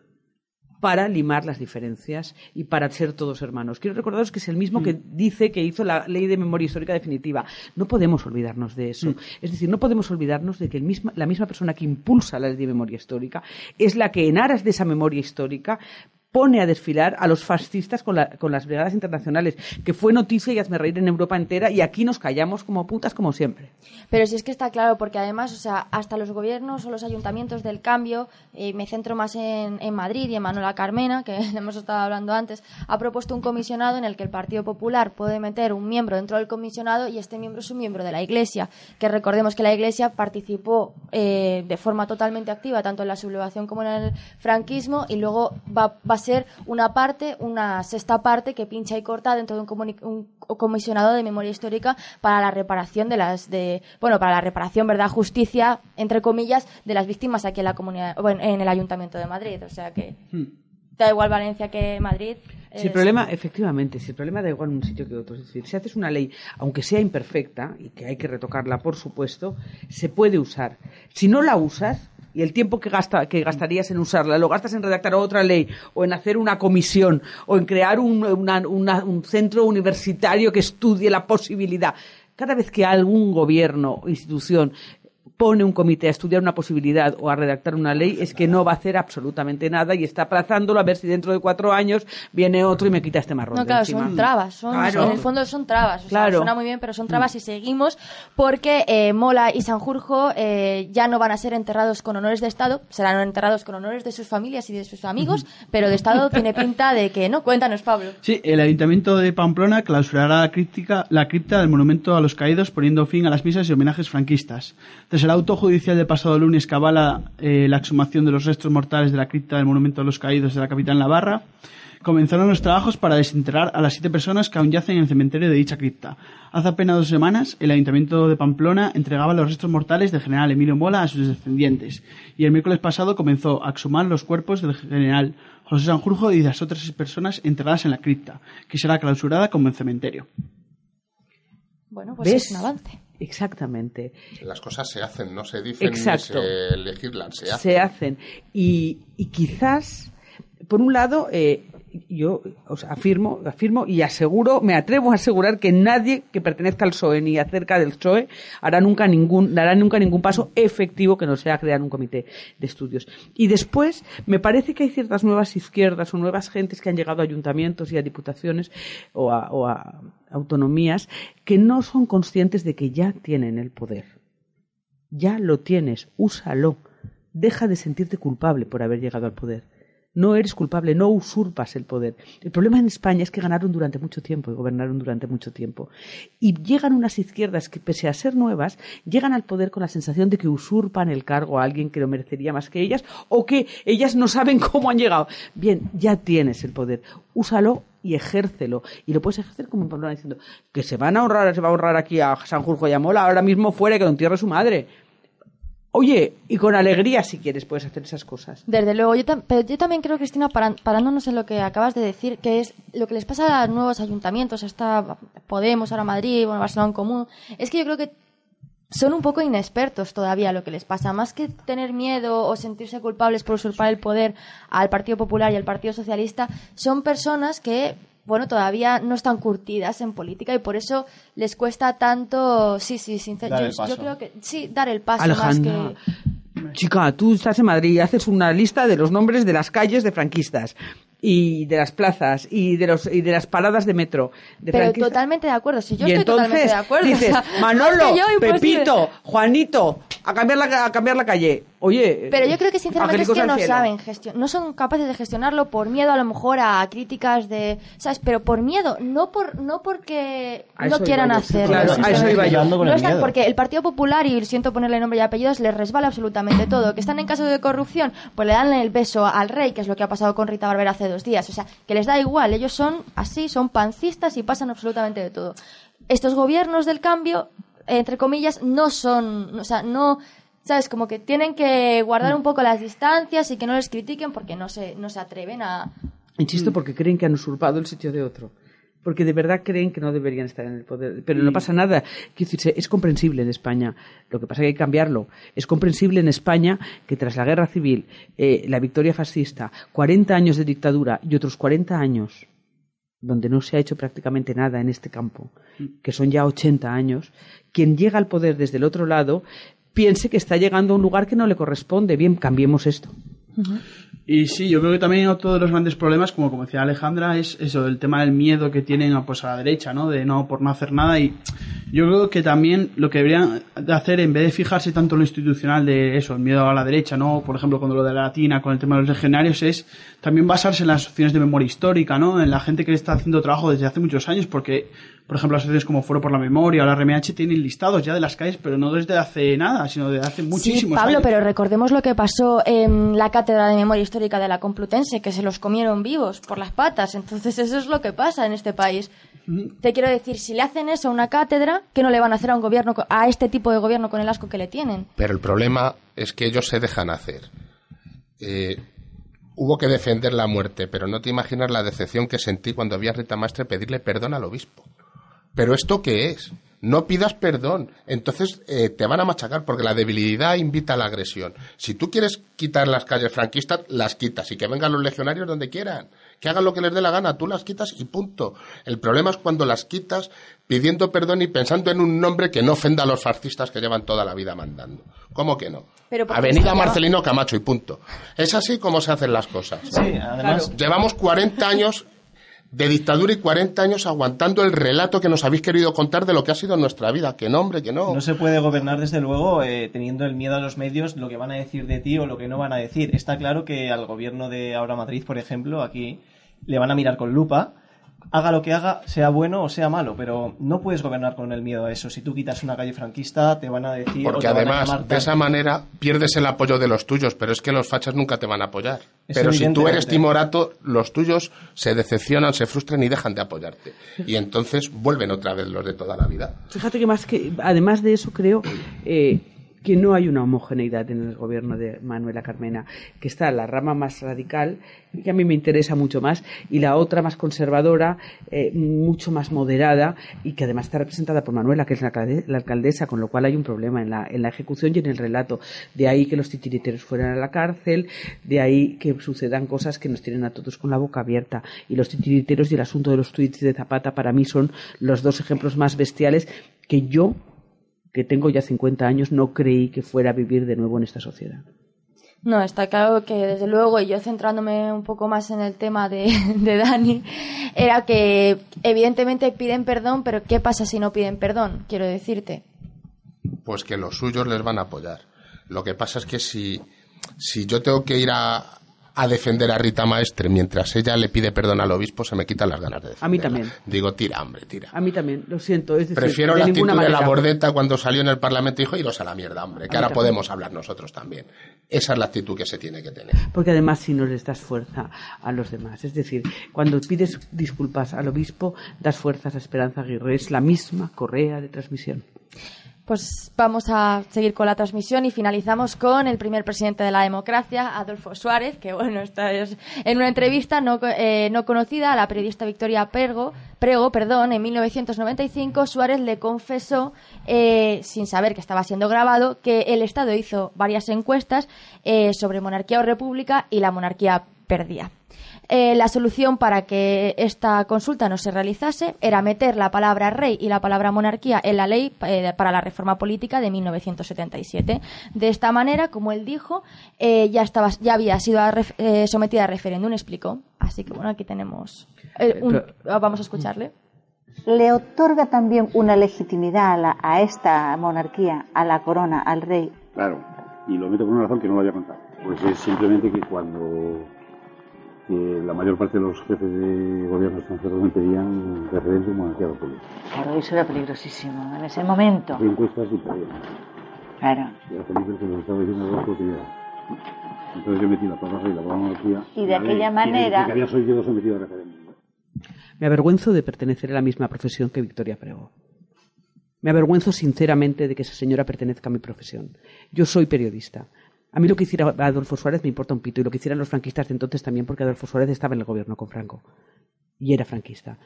Para limar las diferencias y para ser todos hermanos. Quiero recordaros que es el mismo que dice que hizo la ley de memoria histórica definitiva. No podemos olvidarnos de eso. Es decir, no podemos olvidarnos de que el misma- la misma persona que impulsa la ley de memoria histórica es la que en aras de esa memoria histórica pone a desfilar a los fascistas con, la- con las brigadas internacionales, que fue noticia y hazme reír en Europa entera, y aquí nos callamos como putas como siempre. Pero sí es que está claro, porque además, o sea, hasta los gobiernos o los ayuntamientos del cambio, eh, me centro más en, en Madrid y en Manuela Carmena, que hemos estado hablando antes, ha propuesto un comisionado en el que el Partido Popular puede meter un miembro dentro del comisionado y este miembro es un miembro de la Iglesia, que recordemos que la Iglesia participó eh, de forma totalmente activa tanto en la sublevación como en el franquismo y luego va, va a ser una parte, una sexta parte que pincha y corta dentro de un, un comisionado de memoria histórica para la reparación de las de bueno para la reparación verdad justicia entre comillas de las víctimas aquí en la comunidad bueno, en el ayuntamiento de Madrid o sea que da igual Valencia que Madrid Si el es- problema, efectivamente, si el problema da igual en un sitio que otro, es decir, si haces una ley, aunque sea imperfecta, y que hay que retocarla, por supuesto, se puede usar. Si no la usas, y el tiempo que, gasta, que gastarías en usarla, lo gastas en redactar otra ley, o en hacer una comisión, o en crear un, una- una- un centro universitario que estudie la posibilidad. Cada vez que algún gobierno o institución pone un comité a estudiar una posibilidad o a redactar una ley es que no va a hacer absolutamente nada y está aplazándolo a ver si dentro de cuatro años viene otro y me quita este marrón. No, claro, encima. son trabas. Son, Claro. En el fondo son trabas. O sea, suena muy bien, pero son trabas y seguimos porque eh, Mola y Sanjurjo eh, ya no van a ser enterrados con honores de Estado, serán enterrados con honores de sus familias y de sus amigos, pero de Estado tiene pinta de que no. Cuéntanos, Pablo. Sí, el Ayuntamiento de Pamplona clausurará la, crítica- la cripta del monumento a los caídos poniendo fin a las misas y homenajes franquistas. Tras el auto judicial del pasado lunes que avala eh, la exhumación de los restos mortales de la cripta del monumento a los caídos de la capital Navarra, comenzaron los trabajos para desenterrar a las siete personas que aún yacen en el cementerio de dicha cripta. Hace apenas dos semanas, el Ayuntamiento de Pamplona entregaba los restos mortales del general Emilio Mola a sus descendientes, y el miércoles pasado comenzó a exhumar los cuerpos del general José Sanjurjo y de las otras seis personas enterradas en la cripta, que será clausurada como en cementerio. Bueno, pues ¿Ves? es un avance. Exactamente. Las cosas se hacen, no se dicen Exacto. se legislan, se hacen. Se hacen. Y, y quizás, por un lado, eh, yo os afirmo, afirmo y aseguro, me atrevo a asegurar que nadie que pertenezca al PSOE ni acerca del PSOE hará nunca ningún, dará nunca ningún paso efectivo que no sea crear un comité de estudios. Y después, me parece que hay ciertas nuevas izquierdas o nuevas gentes que han llegado a ayuntamientos y a diputaciones o a, o a autonomías que no son conscientes de que ya tienen el poder. Ya lo tienes, úsalo. Deja de sentirte culpable por haber llegado al poder. No eres culpable, no usurpas el poder. El problema en España es que ganaron durante mucho tiempo y gobernaron durante mucho tiempo. Y llegan unas izquierdas que, pese a ser nuevas, llegan al poder con la sensación de que usurpan el cargo a alguien que lo merecería más que ellas o que ellas no saben cómo han llegado. Bien, ya tienes el poder. Úsalo y ejércelo. Y lo puedes ejercer como en Pamplona diciendo que se van a ahorrar, se va a ahorrar aquí a Sanjurjo y a Mola ahora mismo fuera que lo entierre su madre. Oye, y con alegría si quieres puedes hacer esas cosas. Desde luego, yo, pero yo también creo, Cristina, parándonos en lo que acabas de decir, que es lo que les pasa a los nuevos ayuntamientos, hasta Podemos, ahora Madrid, bueno, Barcelona en común, es que yo creo que son un poco inexpertos todavía lo que les pasa. Más que tener miedo o sentirse culpables por usurpar el poder al Partido Popular y al Partido Socialista, son personas que, bueno, todavía no están curtidas en política y por eso les cuesta tanto, sí, sí, sincer- Dar yo, el paso. yo creo que sí, dar el paso Alejandra, más que... chica, tú estás en Madrid y haces una lista de los nombres de las calles de franquistas y de las plazas y de los y de las paradas de metro de Pero franquistas. totalmente de acuerdo, si yo y estoy totalmente entonces de acuerdo. dices, o sea, más Manolo, que yo, imposible. Pepito, Juanito, a cambiar la, a cambiar la calle. Oye, Pero yo creo que sinceramente es que no cielo. saben gestionar, no son capaces de gestionarlo por miedo a lo mejor a críticas de, ¿sabes? Pero por miedo, no por no porque A no quieran hacerlo. Claro, a eso iba yo. Con No el están miedo. porque el Partido Popular y siento ponerle nombre y apellidos les resbala absolutamente todo. Que están en caso de corrupción, pues le dan el beso al rey, que es lo que ha pasado con Rita Barbera hace dos días. O sea, que les da igual. Ellos son así, son pancistas y pasan absolutamente de todo. Estos gobiernos del cambio, entre comillas, no son, o sea, no, sabes, como que tienen que guardar un poco las distancias y que no les critiquen porque no se, no se atreven a. Insisto, porque creen que han usurpado el sitio de otro. Porque de verdad creen que no deberían estar en el poder. Pero no pasa nada. Quiero decirse, es comprensible en España. Lo que pasa es que hay que cambiarlo. Es comprensible en España que tras la guerra civil, eh, la victoria fascista, 40 años de dictadura y otros 40 años donde no se ha hecho prácticamente nada en este campo, que son ya 80 años, quien llega al poder desde el otro lado piense que está llegando a un lugar que no le corresponde. Bien, cambiemos esto. Y sí, yo creo que también otro de los grandes problemas, como, como decía Alejandra, es eso, el tema del miedo que tienen a, pues, a la derecha, ¿no? De no, por no hacer nada. Y yo creo que también lo que deberían de hacer, en vez de fijarse tanto en lo institucional de eso, el miedo a la derecha, ¿no? Por ejemplo, con lo de la latina, con el tema de los legionarios, es también basarse en las asociaciones de memoria histórica, ¿no? En la gente que está haciendo trabajo desde hace muchos años, porque, por ejemplo, asociaciones como Foro por la Memoria o la RMH tienen listados ya de las calles, pero no desde hace nada, sino desde hace Sí, muchísimos Pablo, años. pero recordemos lo que pasó en la Cátedra de Memoria Histórica de la Complutense, que se los comieron vivos por las patas. Entonces, eso es lo que pasa en este país. Te quiero decir, si le hacen eso a una cátedra, ¿qué no le van a hacer a un gobierno, a este tipo de gobierno con el asco que le tienen? Pero el problema es que ellos se dejan hacer. Eh, hubo que defender la muerte, pero no te imaginas la decepción que sentí cuando vi a Rita Maestre pedirle perdón al obispo. ¿Pero esto qué es? No pidas perdón. Entonces eh, te van a machacar porque la debilidad invita a la agresión. Si tú quieres quitar las calles franquistas, las quitas y que vengan los legionarios donde quieran. Que hagan lo que les dé la gana. Tú las quitas y punto. El problema es cuando las quitas pidiendo perdón y pensando en un nombre que no ofenda a los fascistas que llevan toda la vida mandando. ¿Cómo que no? Pero Avenida Marcelino Camacho y punto. Es así como se hacen las cosas. Sí, además, Llevamos 40 años de dictadura y 40 años aguantando el relato que nos habéis querido contar de lo que ha sido nuestra vida. Que no, hombre, que no. no se puede gobernar desde luego eh, teniendo el miedo a los medios, lo que van a decir de ti o lo que no van a decir. Está claro que al gobierno de ahora Madrid, por ejemplo, aquí le van a mirar con lupa. Haga lo que haga, sea bueno o sea malo, pero no puedes gobernar con el miedo a eso. Si tú quitas una calle franquista, te van a decir. o Porque te van a además, de esa manera, pierdes el apoyo de los tuyos, pero es que los fachas nunca te van a apoyar. Es pero si tú eres timorato, los tuyos se decepcionan, se frustran y dejan de apoyarte. Y entonces vuelven otra vez los de toda la vida. Fíjate que más que, además de eso, creo eh, que no hay una homogeneidad en el gobierno de Manuela Carmena, que está la rama más radical, que a mí me interesa mucho más, y la otra más conservadora, eh, mucho más moderada, y que además está representada por Manuela, que es la, la alcaldesa, con lo cual hay un problema en la, en la ejecución y en el relato. De ahí que los titiriteros fueran a la cárcel, de ahí que sucedan cosas que nos tienen a todos con la boca abierta. Y los titiriteros y el asunto de los tweets de Zapata para mí son los dos ejemplos más bestiales que yo, que tengo ya 50 años, no creí que fuera a vivir de nuevo en esta sociedad. No, está claro que desde luego, y yo centrándome un poco más en el tema de, de Dani, era que evidentemente piden perdón, pero ¿qué pasa si no piden perdón? Quiero decirte. Pues que los suyos les van a apoyar. Lo que pasa es que si, si yo tengo que ir a, a defender a Rita Maestre mientras ella le pide perdón al obispo, se me quitan las ganas de defenderla. A mí también. Digo, tira, hombre, tira. A mí también, lo siento. Es decir, Prefiero de la actitud de la bordeta cuando salió en el Parlamento y dijo, iros a la mierda, hombre, que ahora también. podemos hablar nosotros también. Esa es la actitud que se tiene que tener. Porque además si no les das fuerza a los demás. Es decir, cuando pides disculpas al obispo, das fuerzas a Esperanza Aguirre. Es la misma correa de transmisión. Pues vamos a seguir con la transmisión y finalizamos con el primer presidente de la democracia, Adolfo Suárez, que bueno, esta es en una entrevista no, eh, no conocida a la periodista Victoria Pergo, Prego, perdón, en 1995 Suárez le confesó, eh, sin saber que estaba siendo grabado, que el Estado hizo varias encuestas eh, sobre monarquía o república y la monarquía perdía. Eh, la solución para que esta consulta no se realizase era meter la palabra rey y la palabra monarquía en la ley eh, para la reforma política de 1977. De esta manera, como él dijo, eh, ya, estaba, ya había sido a ref- eh, sometida a referéndum, explicó. Así que bueno, aquí tenemos. eh, un- vamos a escucharle. le otorga también una legitimidad a, la- a esta monarquía, a la corona, al rey, Claro, y lo meto por una razón que no lo había contado. Pues es simplemente que cuando que la mayor parte de los jefes de gobierno extranjeros me pedían referencia monarquía república. Claro, eso era peligrosísimo en ese momento. Hacía encuestas y pedían. Claro. Y era el que nos estaba diciendo dos cotidianas. Entonces yo metí la palabra rey, la palabra monarquía. Y de la aquella ley, manera- Y que había sido sometido a referéndum. Me avergüenzo de pertenecer a la misma profesión que Victoria Prego. Me avergüenzo sinceramente de que esa señora pertenezca a mi profesión. Yo soy periodista. A mí lo que hiciera Adolfo Suárez me importa un pito y lo que hicieran los franquistas de entonces también porque Adolfo Suárez estaba en el gobierno con Franco y era franquista.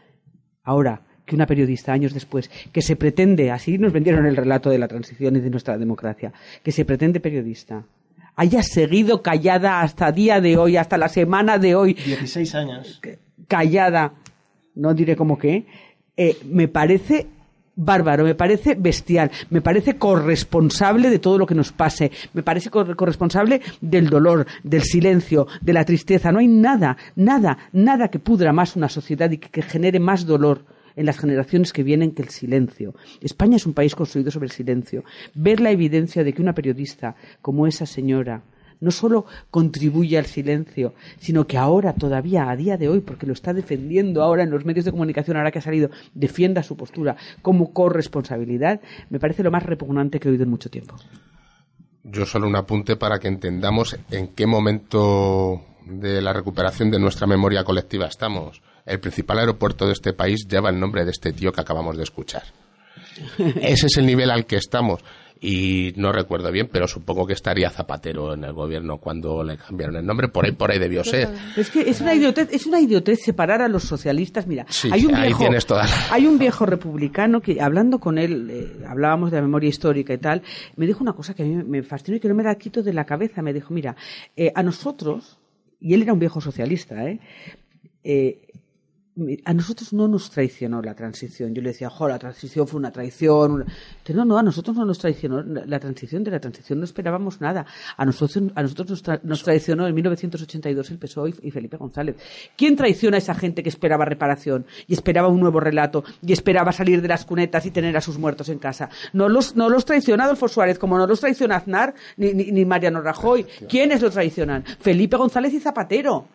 Ahora que una periodista años después que se pretende, así nos vendieron el relato de la transición y de nuestra democracia, que se pretende periodista, haya seguido callada hasta día de hoy, hasta la semana de hoy, 16 años. callada, no diré cómo que, eh, me parece bárbaro, me parece bestial, me parece corresponsable de todo lo que nos pase, me parece cor- corresponsable del dolor, del silencio, de la tristeza. No hay nada, nada, nada que pudra más una sociedad y que genere más dolor en las generaciones que vienen que el silencio. España es un país construido sobre el silencio. Ver la evidencia de que una periodista como esa señora no solo contribuye al silencio, sino que ahora todavía, a día de hoy, porque lo está defendiendo ahora en los medios de comunicación, ahora que ha salido, defienda su postura como corresponsabilidad, me parece lo más repugnante que he oído en mucho tiempo. Yo solo un apunte para que entendamos en qué momento de la recuperación de nuestra memoria colectiva estamos. El principal aeropuerto de este país lleva el nombre de este tío que acabamos de escuchar. Ese es el nivel al que estamos. Y no recuerdo bien, pero supongo que estaría Zapatero en el gobierno cuando le cambiaron el nombre. Por ahí, por ahí debió ser. Es que es una idiotez, es una idiotez separar a los socialistas. Mira, Sí, hay un ahí viejo, tienes toda la- hay un viejo republicano que hablando con él, eh, hablábamos de la memoria histórica y tal, me dijo una cosa que a mí me fascinó y que no me la quito de la cabeza. Me dijo, mira, eh, a nosotros, y él era un viejo socialista, ¿eh? eh a nosotros no nos traicionó la transición. Yo le decía, jo, la transición fue una traición. una-". No, no, a nosotros no nos traicionó la transición. De la transición no esperábamos nada. A nosotros, a nosotros nos, tra- nos traicionó en 1982 el PSOE y, y Felipe González. ¿Quién traiciona a esa gente que esperaba reparación y esperaba un nuevo relato y esperaba salir de las cunetas y tener a sus muertos en casa? No los, no los traiciona Adolfo Suárez, como no los traiciona Aznar ni, ni, ni Mariano Rajoy. ¿Quiénes lo traicionan? Felipe González y Zapatero.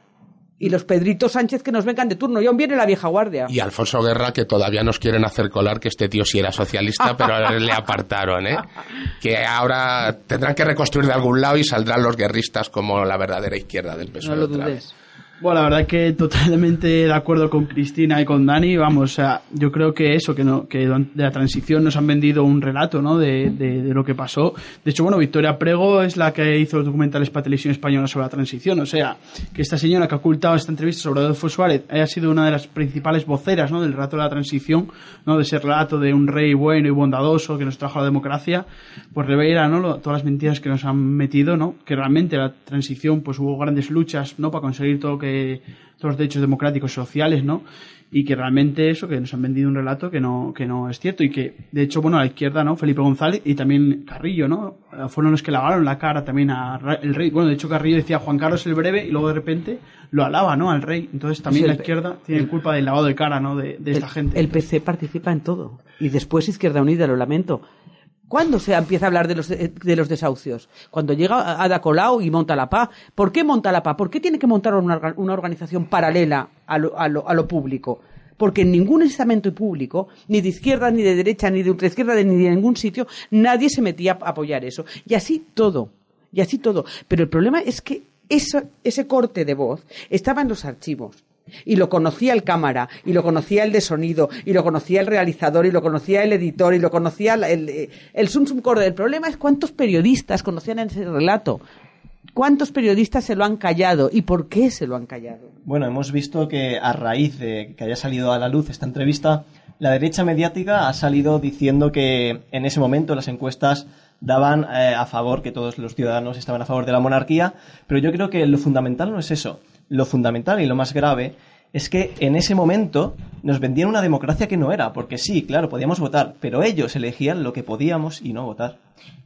Y los Pedritos Sánchez que nos vengan de turno. Y aún viene la vieja guardia. Y Alfonso Guerra, que todavía nos quieren hacer colar que este tío sí era socialista, pero le apartaron, ¿eh? Que ahora tendrán que reconstruir de algún lado y saldrán los guerristas como la verdadera izquierda del PSOE. No lo otra dudes. vez. Bueno, la verdad que totalmente de acuerdo con Cristina y con Dani. Vamos, o sea, yo creo que eso, que, no, que de la transición nos han vendido un relato, ¿no? De, de, de lo que pasó. De hecho, bueno, Victoria Prego es la que hizo los documentales para televisión española sobre la transición. O sea, que esta señora que ha ocultado esta entrevista sobre Adolfo Suárez haya sido una de las principales voceras, ¿no? Del relato de la transición, ¿no? De ese relato de un rey bueno y bondadoso que nos trajo la democracia, pues revela, ¿no? Todas las mentiras que nos han metido, ¿no? Que realmente la transición, pues hubo grandes luchas, ¿no? Para conseguir todo lo que todos los derechos democráticos y sociales, ¿no? Y que realmente eso, que nos han vendido un relato que no, que no es cierto y que, de hecho, bueno, a la izquierda, ¿no? Felipe González y también Carrillo, ¿no? Fueron los que lavaron la cara también a Ra- el rey. Bueno, de hecho, Carrillo decía Juan Carlos el Breve y luego de repente lo alaba, ¿no? Al rey. Entonces también Sí, la izquierda tiene culpa del lavado de cara, ¿no? De, de esta gente. el PC participa en todo. Y después Izquierda Unida, lo lamento. ¿Cuándo se empieza a hablar de los, de, de los desahucios? Cuando llega Ada Colau y monta la PA. ¿Por qué monta la PA? ¿Por qué tiene que montar una, una organización paralela a lo, a lo- a lo público? Porque en ningún estamento público, ni de izquierda, ni de derecha, ni de ultraizquierda, ni de ningún sitio, nadie se metía a apoyar eso. Y así todo. Y así todo. Pero el problema es que eso- ese corte de voz estaba en los archivos. Y lo conocía el cámara, y lo conocía el de sonido, y lo conocía el realizador, y lo conocía el editor, y lo conocía la- el, eh, el Sum. El problema es cuántos periodistas conocían ese relato. ¿Cuántos periodistas se lo han callado? ¿Y por qué se lo han callado? Bueno, hemos visto que a raíz de que haya salido a la luz esta entrevista, la derecha mediática ha salido diciendo que en ese momento las encuestas daban eh, a favor, que todos los ciudadanos estaban a favor de la monarquía, pero yo creo que lo fundamental no es eso. Lo fundamental y lo más grave es que en ese momento nos vendían una democracia que no era, porque sí, claro, podíamos votar, pero ellos elegían lo que podíamos y no votar.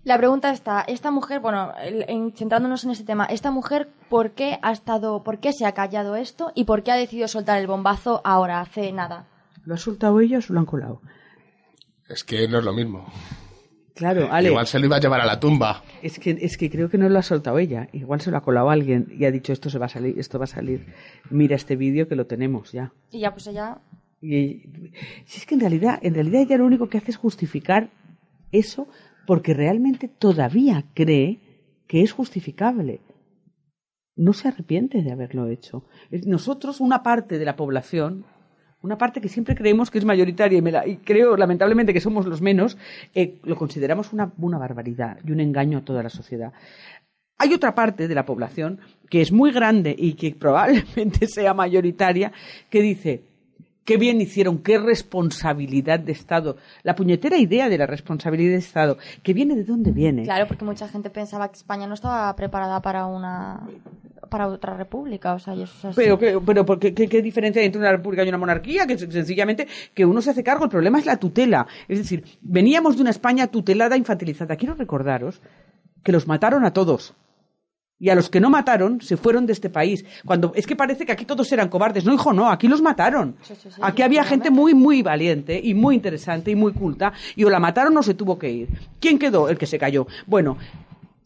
La pregunta está, esta mujer, bueno, centrándonos en este tema, esta mujer, ¿por qué ha estado, por qué se ha callado esto y por qué ha decidido soltar el bombazo ahora, hace nada? ¿Lo ha soltado ella o se lo han colado? Es que no es lo mismo. Claro, Ale. Igual se lo iba a llevar a la tumba. Es que, es que creo que no lo ha soltado ella. Igual se lo ha colado alguien y ha dicho esto se va a salir, esto va a salir. Mira este vídeo que lo tenemos ya. Y ya, pues ella. Y, si es que en realidad, en realidad ella lo único que hace es justificar eso porque realmente todavía cree que es justificable. No se arrepiente de haberlo hecho. Nosotros, una parte de la población, una parte que siempre creemos que es mayoritaria y, creo lamentablemente que somos los menos, eh, lo consideramos una, una barbaridad y un engaño a toda la sociedad. Hay otra parte de la población que es muy grande y que probablemente sea mayoritaria que dice, qué bien hicieron, qué responsabilidad de Estado, la puñetera idea de la responsabilidad de Estado, que viene de dónde viene. Claro, porque mucha gente pensaba que España no estaba preparada para una. para otra república, o sea, y eso es así. Pero, ¿qué, pero ¿por qué, qué- diferencia hay entre una república y una monarquía? Que sencillamente que uno se hace cargo, el problema es la tutela. Es decir, veníamos de una España tutelada, infantilizada. Quiero recordaros que los mataron a todos. Y a los que no mataron se fueron de este país. Cuando es que parece que aquí todos eran cobardes. No, hijo, no, aquí los mataron. Aquí había gente muy, muy valiente y muy interesante y muy culta. Y o la mataron o se tuvo que ir. ¿Quién quedó? El que se cayó. Bueno,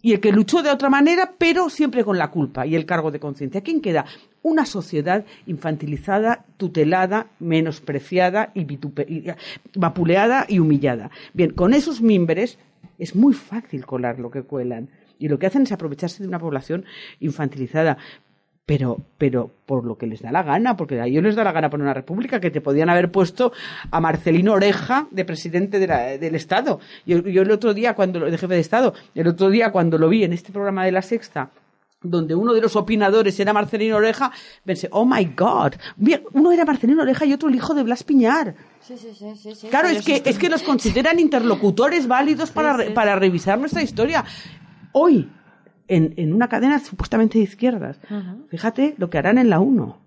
y el que luchó de otra manera, pero siempre con la culpa y el cargo de conciencia. ¿Quién queda? Una sociedad infantilizada, tutelada, menospreciada y, y- vapuleada y humillada. Bien, con esos mimbres es muy fácil colar lo que cuelan. Y lo que hacen es aprovecharse de una población infantilizada. Pero, pero por lo que les da la gana, porque a ellos les da la gana poner una república, que te podían haber puesto a Marcelino Oreja de presidente de la- del Estado. Yo, yo el otro día, cuando de jefe de Estado, el otro día cuando lo vi en este programa de la Sexta, donde uno de los opinadores era Marcelino Oreja, pensé, oh my God, uno era Marcelino Oreja y otro el hijo de Blas Piñar. Sí, sí, sí, sí, sí. Claro, es que, es que los consideran interlocutores válidos para, re- para revisar nuestra historia. Hoy, en, en una cadena supuestamente de izquierdas, fíjate lo que harán en la 1.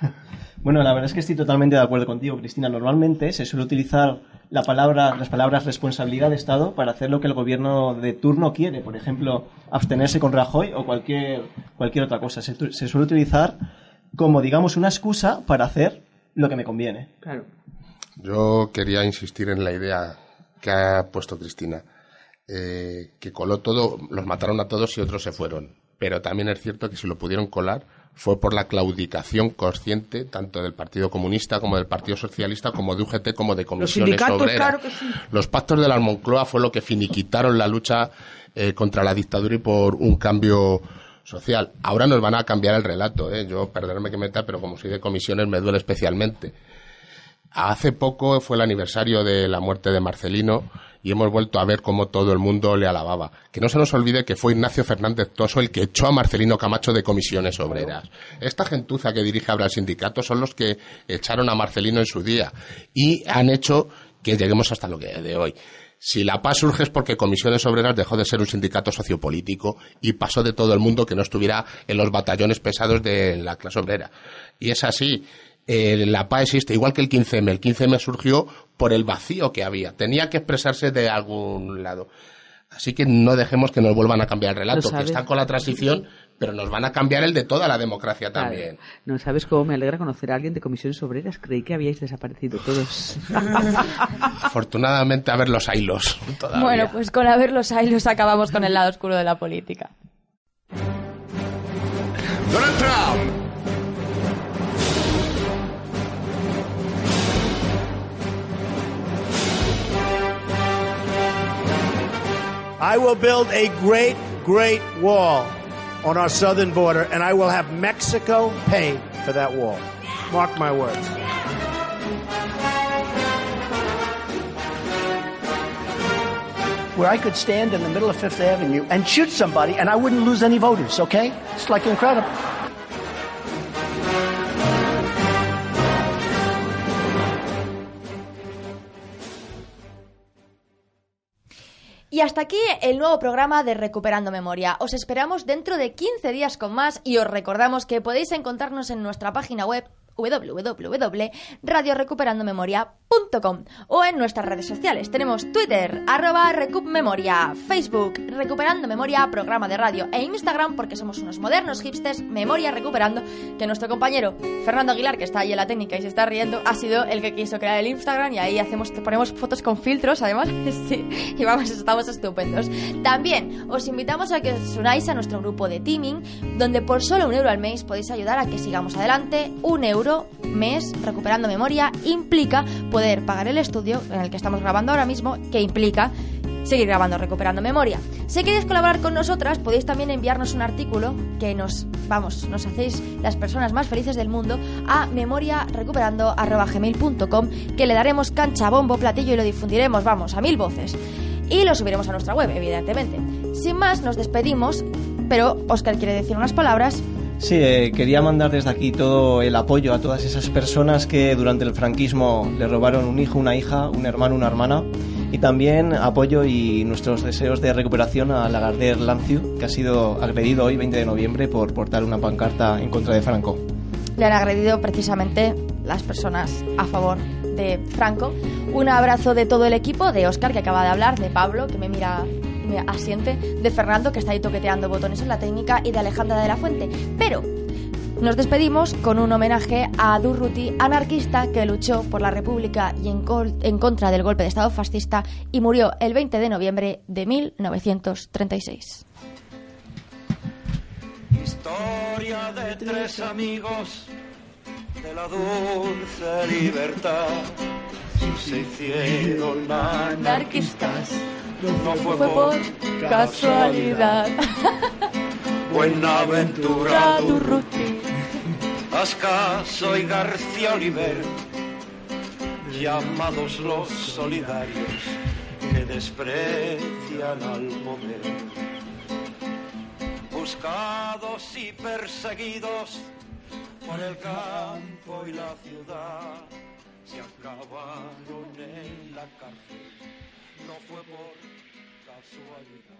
Bueno, la verdad es que estoy totalmente de acuerdo contigo, Cristina. Normalmente se suele utilizar la palabra, las palabras responsabilidad de Estado para hacer lo que el gobierno de turno quiere. Por ejemplo, abstenerse con Rajoy o cualquier, cualquier otra cosa. Se, se suele utilizar como, digamos, una excusa para hacer lo que me conviene. Claro. Yo quería insistir en la idea que ha puesto Cristina, eh, que coló todo, los mataron a todos y otros se fueron. Pero también es cierto que si lo pudieron colar fue por la claudicación consciente tanto del Partido Comunista como del Partido Socialista, como de UGT, como de comisiones sindicatos, obreras. claro que sí. Los pactos de la Moncloa fue lo que finiquitaron la lucha eh, contra la dictadura y por un cambio social. Ahora nos van a cambiar el relato. ¿eh? Yo, perdóname que meta, pero como soy de comisiones me duele especialmente. Hace poco fue el aniversario de la muerte de Marcelino y hemos vuelto a ver cómo todo el mundo le alababa. Que no se nos olvide que fue Ignacio Fernández Toso el que echó a Marcelino Camacho de comisiones obreras. Esta gentuza que dirige ahora el sindicato son los que echaron a Marcelino en su día y han hecho que lleguemos hasta lo que de hoy. Si la paz surge es porque Comisiones Obreras dejó de ser un sindicato sociopolítico y pasó de todo el mundo que no estuviera en los batallones pesados de la clase obrera. Y es así. Eh, la PA existe igual que el 15M. El 15M surgió por el vacío que había. Tenía que expresarse de algún lado. Así que no dejemos que nos vuelvan a cambiar el relato, que están con la transición, pero nos van a cambiar el de toda la democracia también. No sabes cómo me alegra conocer a alguien de comisiones obreras. Creí que habíais desaparecido todos. Afortunadamente, a ver los hilos. todavía. Bueno, pues con a ver los hilos acabamos con el lado oscuro de la política. Donald Trump. I will build a great, great wall on our southern border, and I will have Mexico pay for that wall. Mark my words. where I could stand in the middle of Fifth Avenue and shoot somebody and I wouldn't lose any voters, okay? It's like incredible. Y hasta aquí el nuevo programa de Recuperando Memoria. Os esperamos dentro de 15 días con más y os recordamos que podéis encontrarnos en nuestra página web www.radiorecuperandomemoria.com o en nuestras redes sociales. Tenemos Twitter, arroba recupmemoria, Facebook, Recuperando Memoria, programa de radio e Instagram porque somos unos modernos hipsters, Memoria Recuperando, que nuestro compañero Fernando Aguilar, que está ahí en la técnica y se está riendo, ha sido el que quiso crear el Instagram y ahí hacemos, ponemos fotos con filtros, además, sí, y vamos, estamos estupendos. También os invitamos a que os unáis a nuestro grupo de teaming, donde por solo un euro al mes podéis ayudar a que sigamos adelante. Un euro mes recuperando memoria implica poder pagar el estudio en el que estamos grabando ahora mismo, que implica seguir grabando recuperando memoria. Si queréis colaborar con nosotras, podéis también enviarnos un artículo que nos, vamos, nos hacéis las personas más felices del mundo a memoriarecuperando@gmail.com que le daremos cancha, bombo, platillo y lo difundiremos, vamos, a mil voces. Y lo subiremos a nuestra web, evidentemente. Sin más, nos despedimos, pero Oscar quiere decir unas palabras. Sí, eh, quería mandar desde aquí todo el apoyo a todas esas personas que durante el franquismo le robaron un hijo, una hija, un hermano, una hermana. Y también apoyo y nuestros deseos de recuperación a Lagardère Lanciu, que ha sido agredido hoy, 20 de noviembre, por portar una pancarta en contra de Franco. Le han agredido precisamente las personas a favor de Franco. Un abrazo de todo el equipo, de Oscar, que acaba de hablar, de Pablo, que me mira asiente, de Fernando, que está ahí toqueteando botones en la técnica, y de Alejandra de la Fuente. Pero nos despedimos con un homenaje a Durruti, anarquista que luchó por la República y en, en, contra del golpe de Estado fascista y murió el 20 de noviembre de 1936. Historia de tres amigos de la dulce libertad. Se hicieron anarquistas no fue, por casualidad. Buenaventura Durruti, Ascaso y García Oliver, llamados los solidarios que desprecian al poder. Buscados y perseguidos por el campo y la ciudad, se acabaron en la cárcel no fue por casualidad.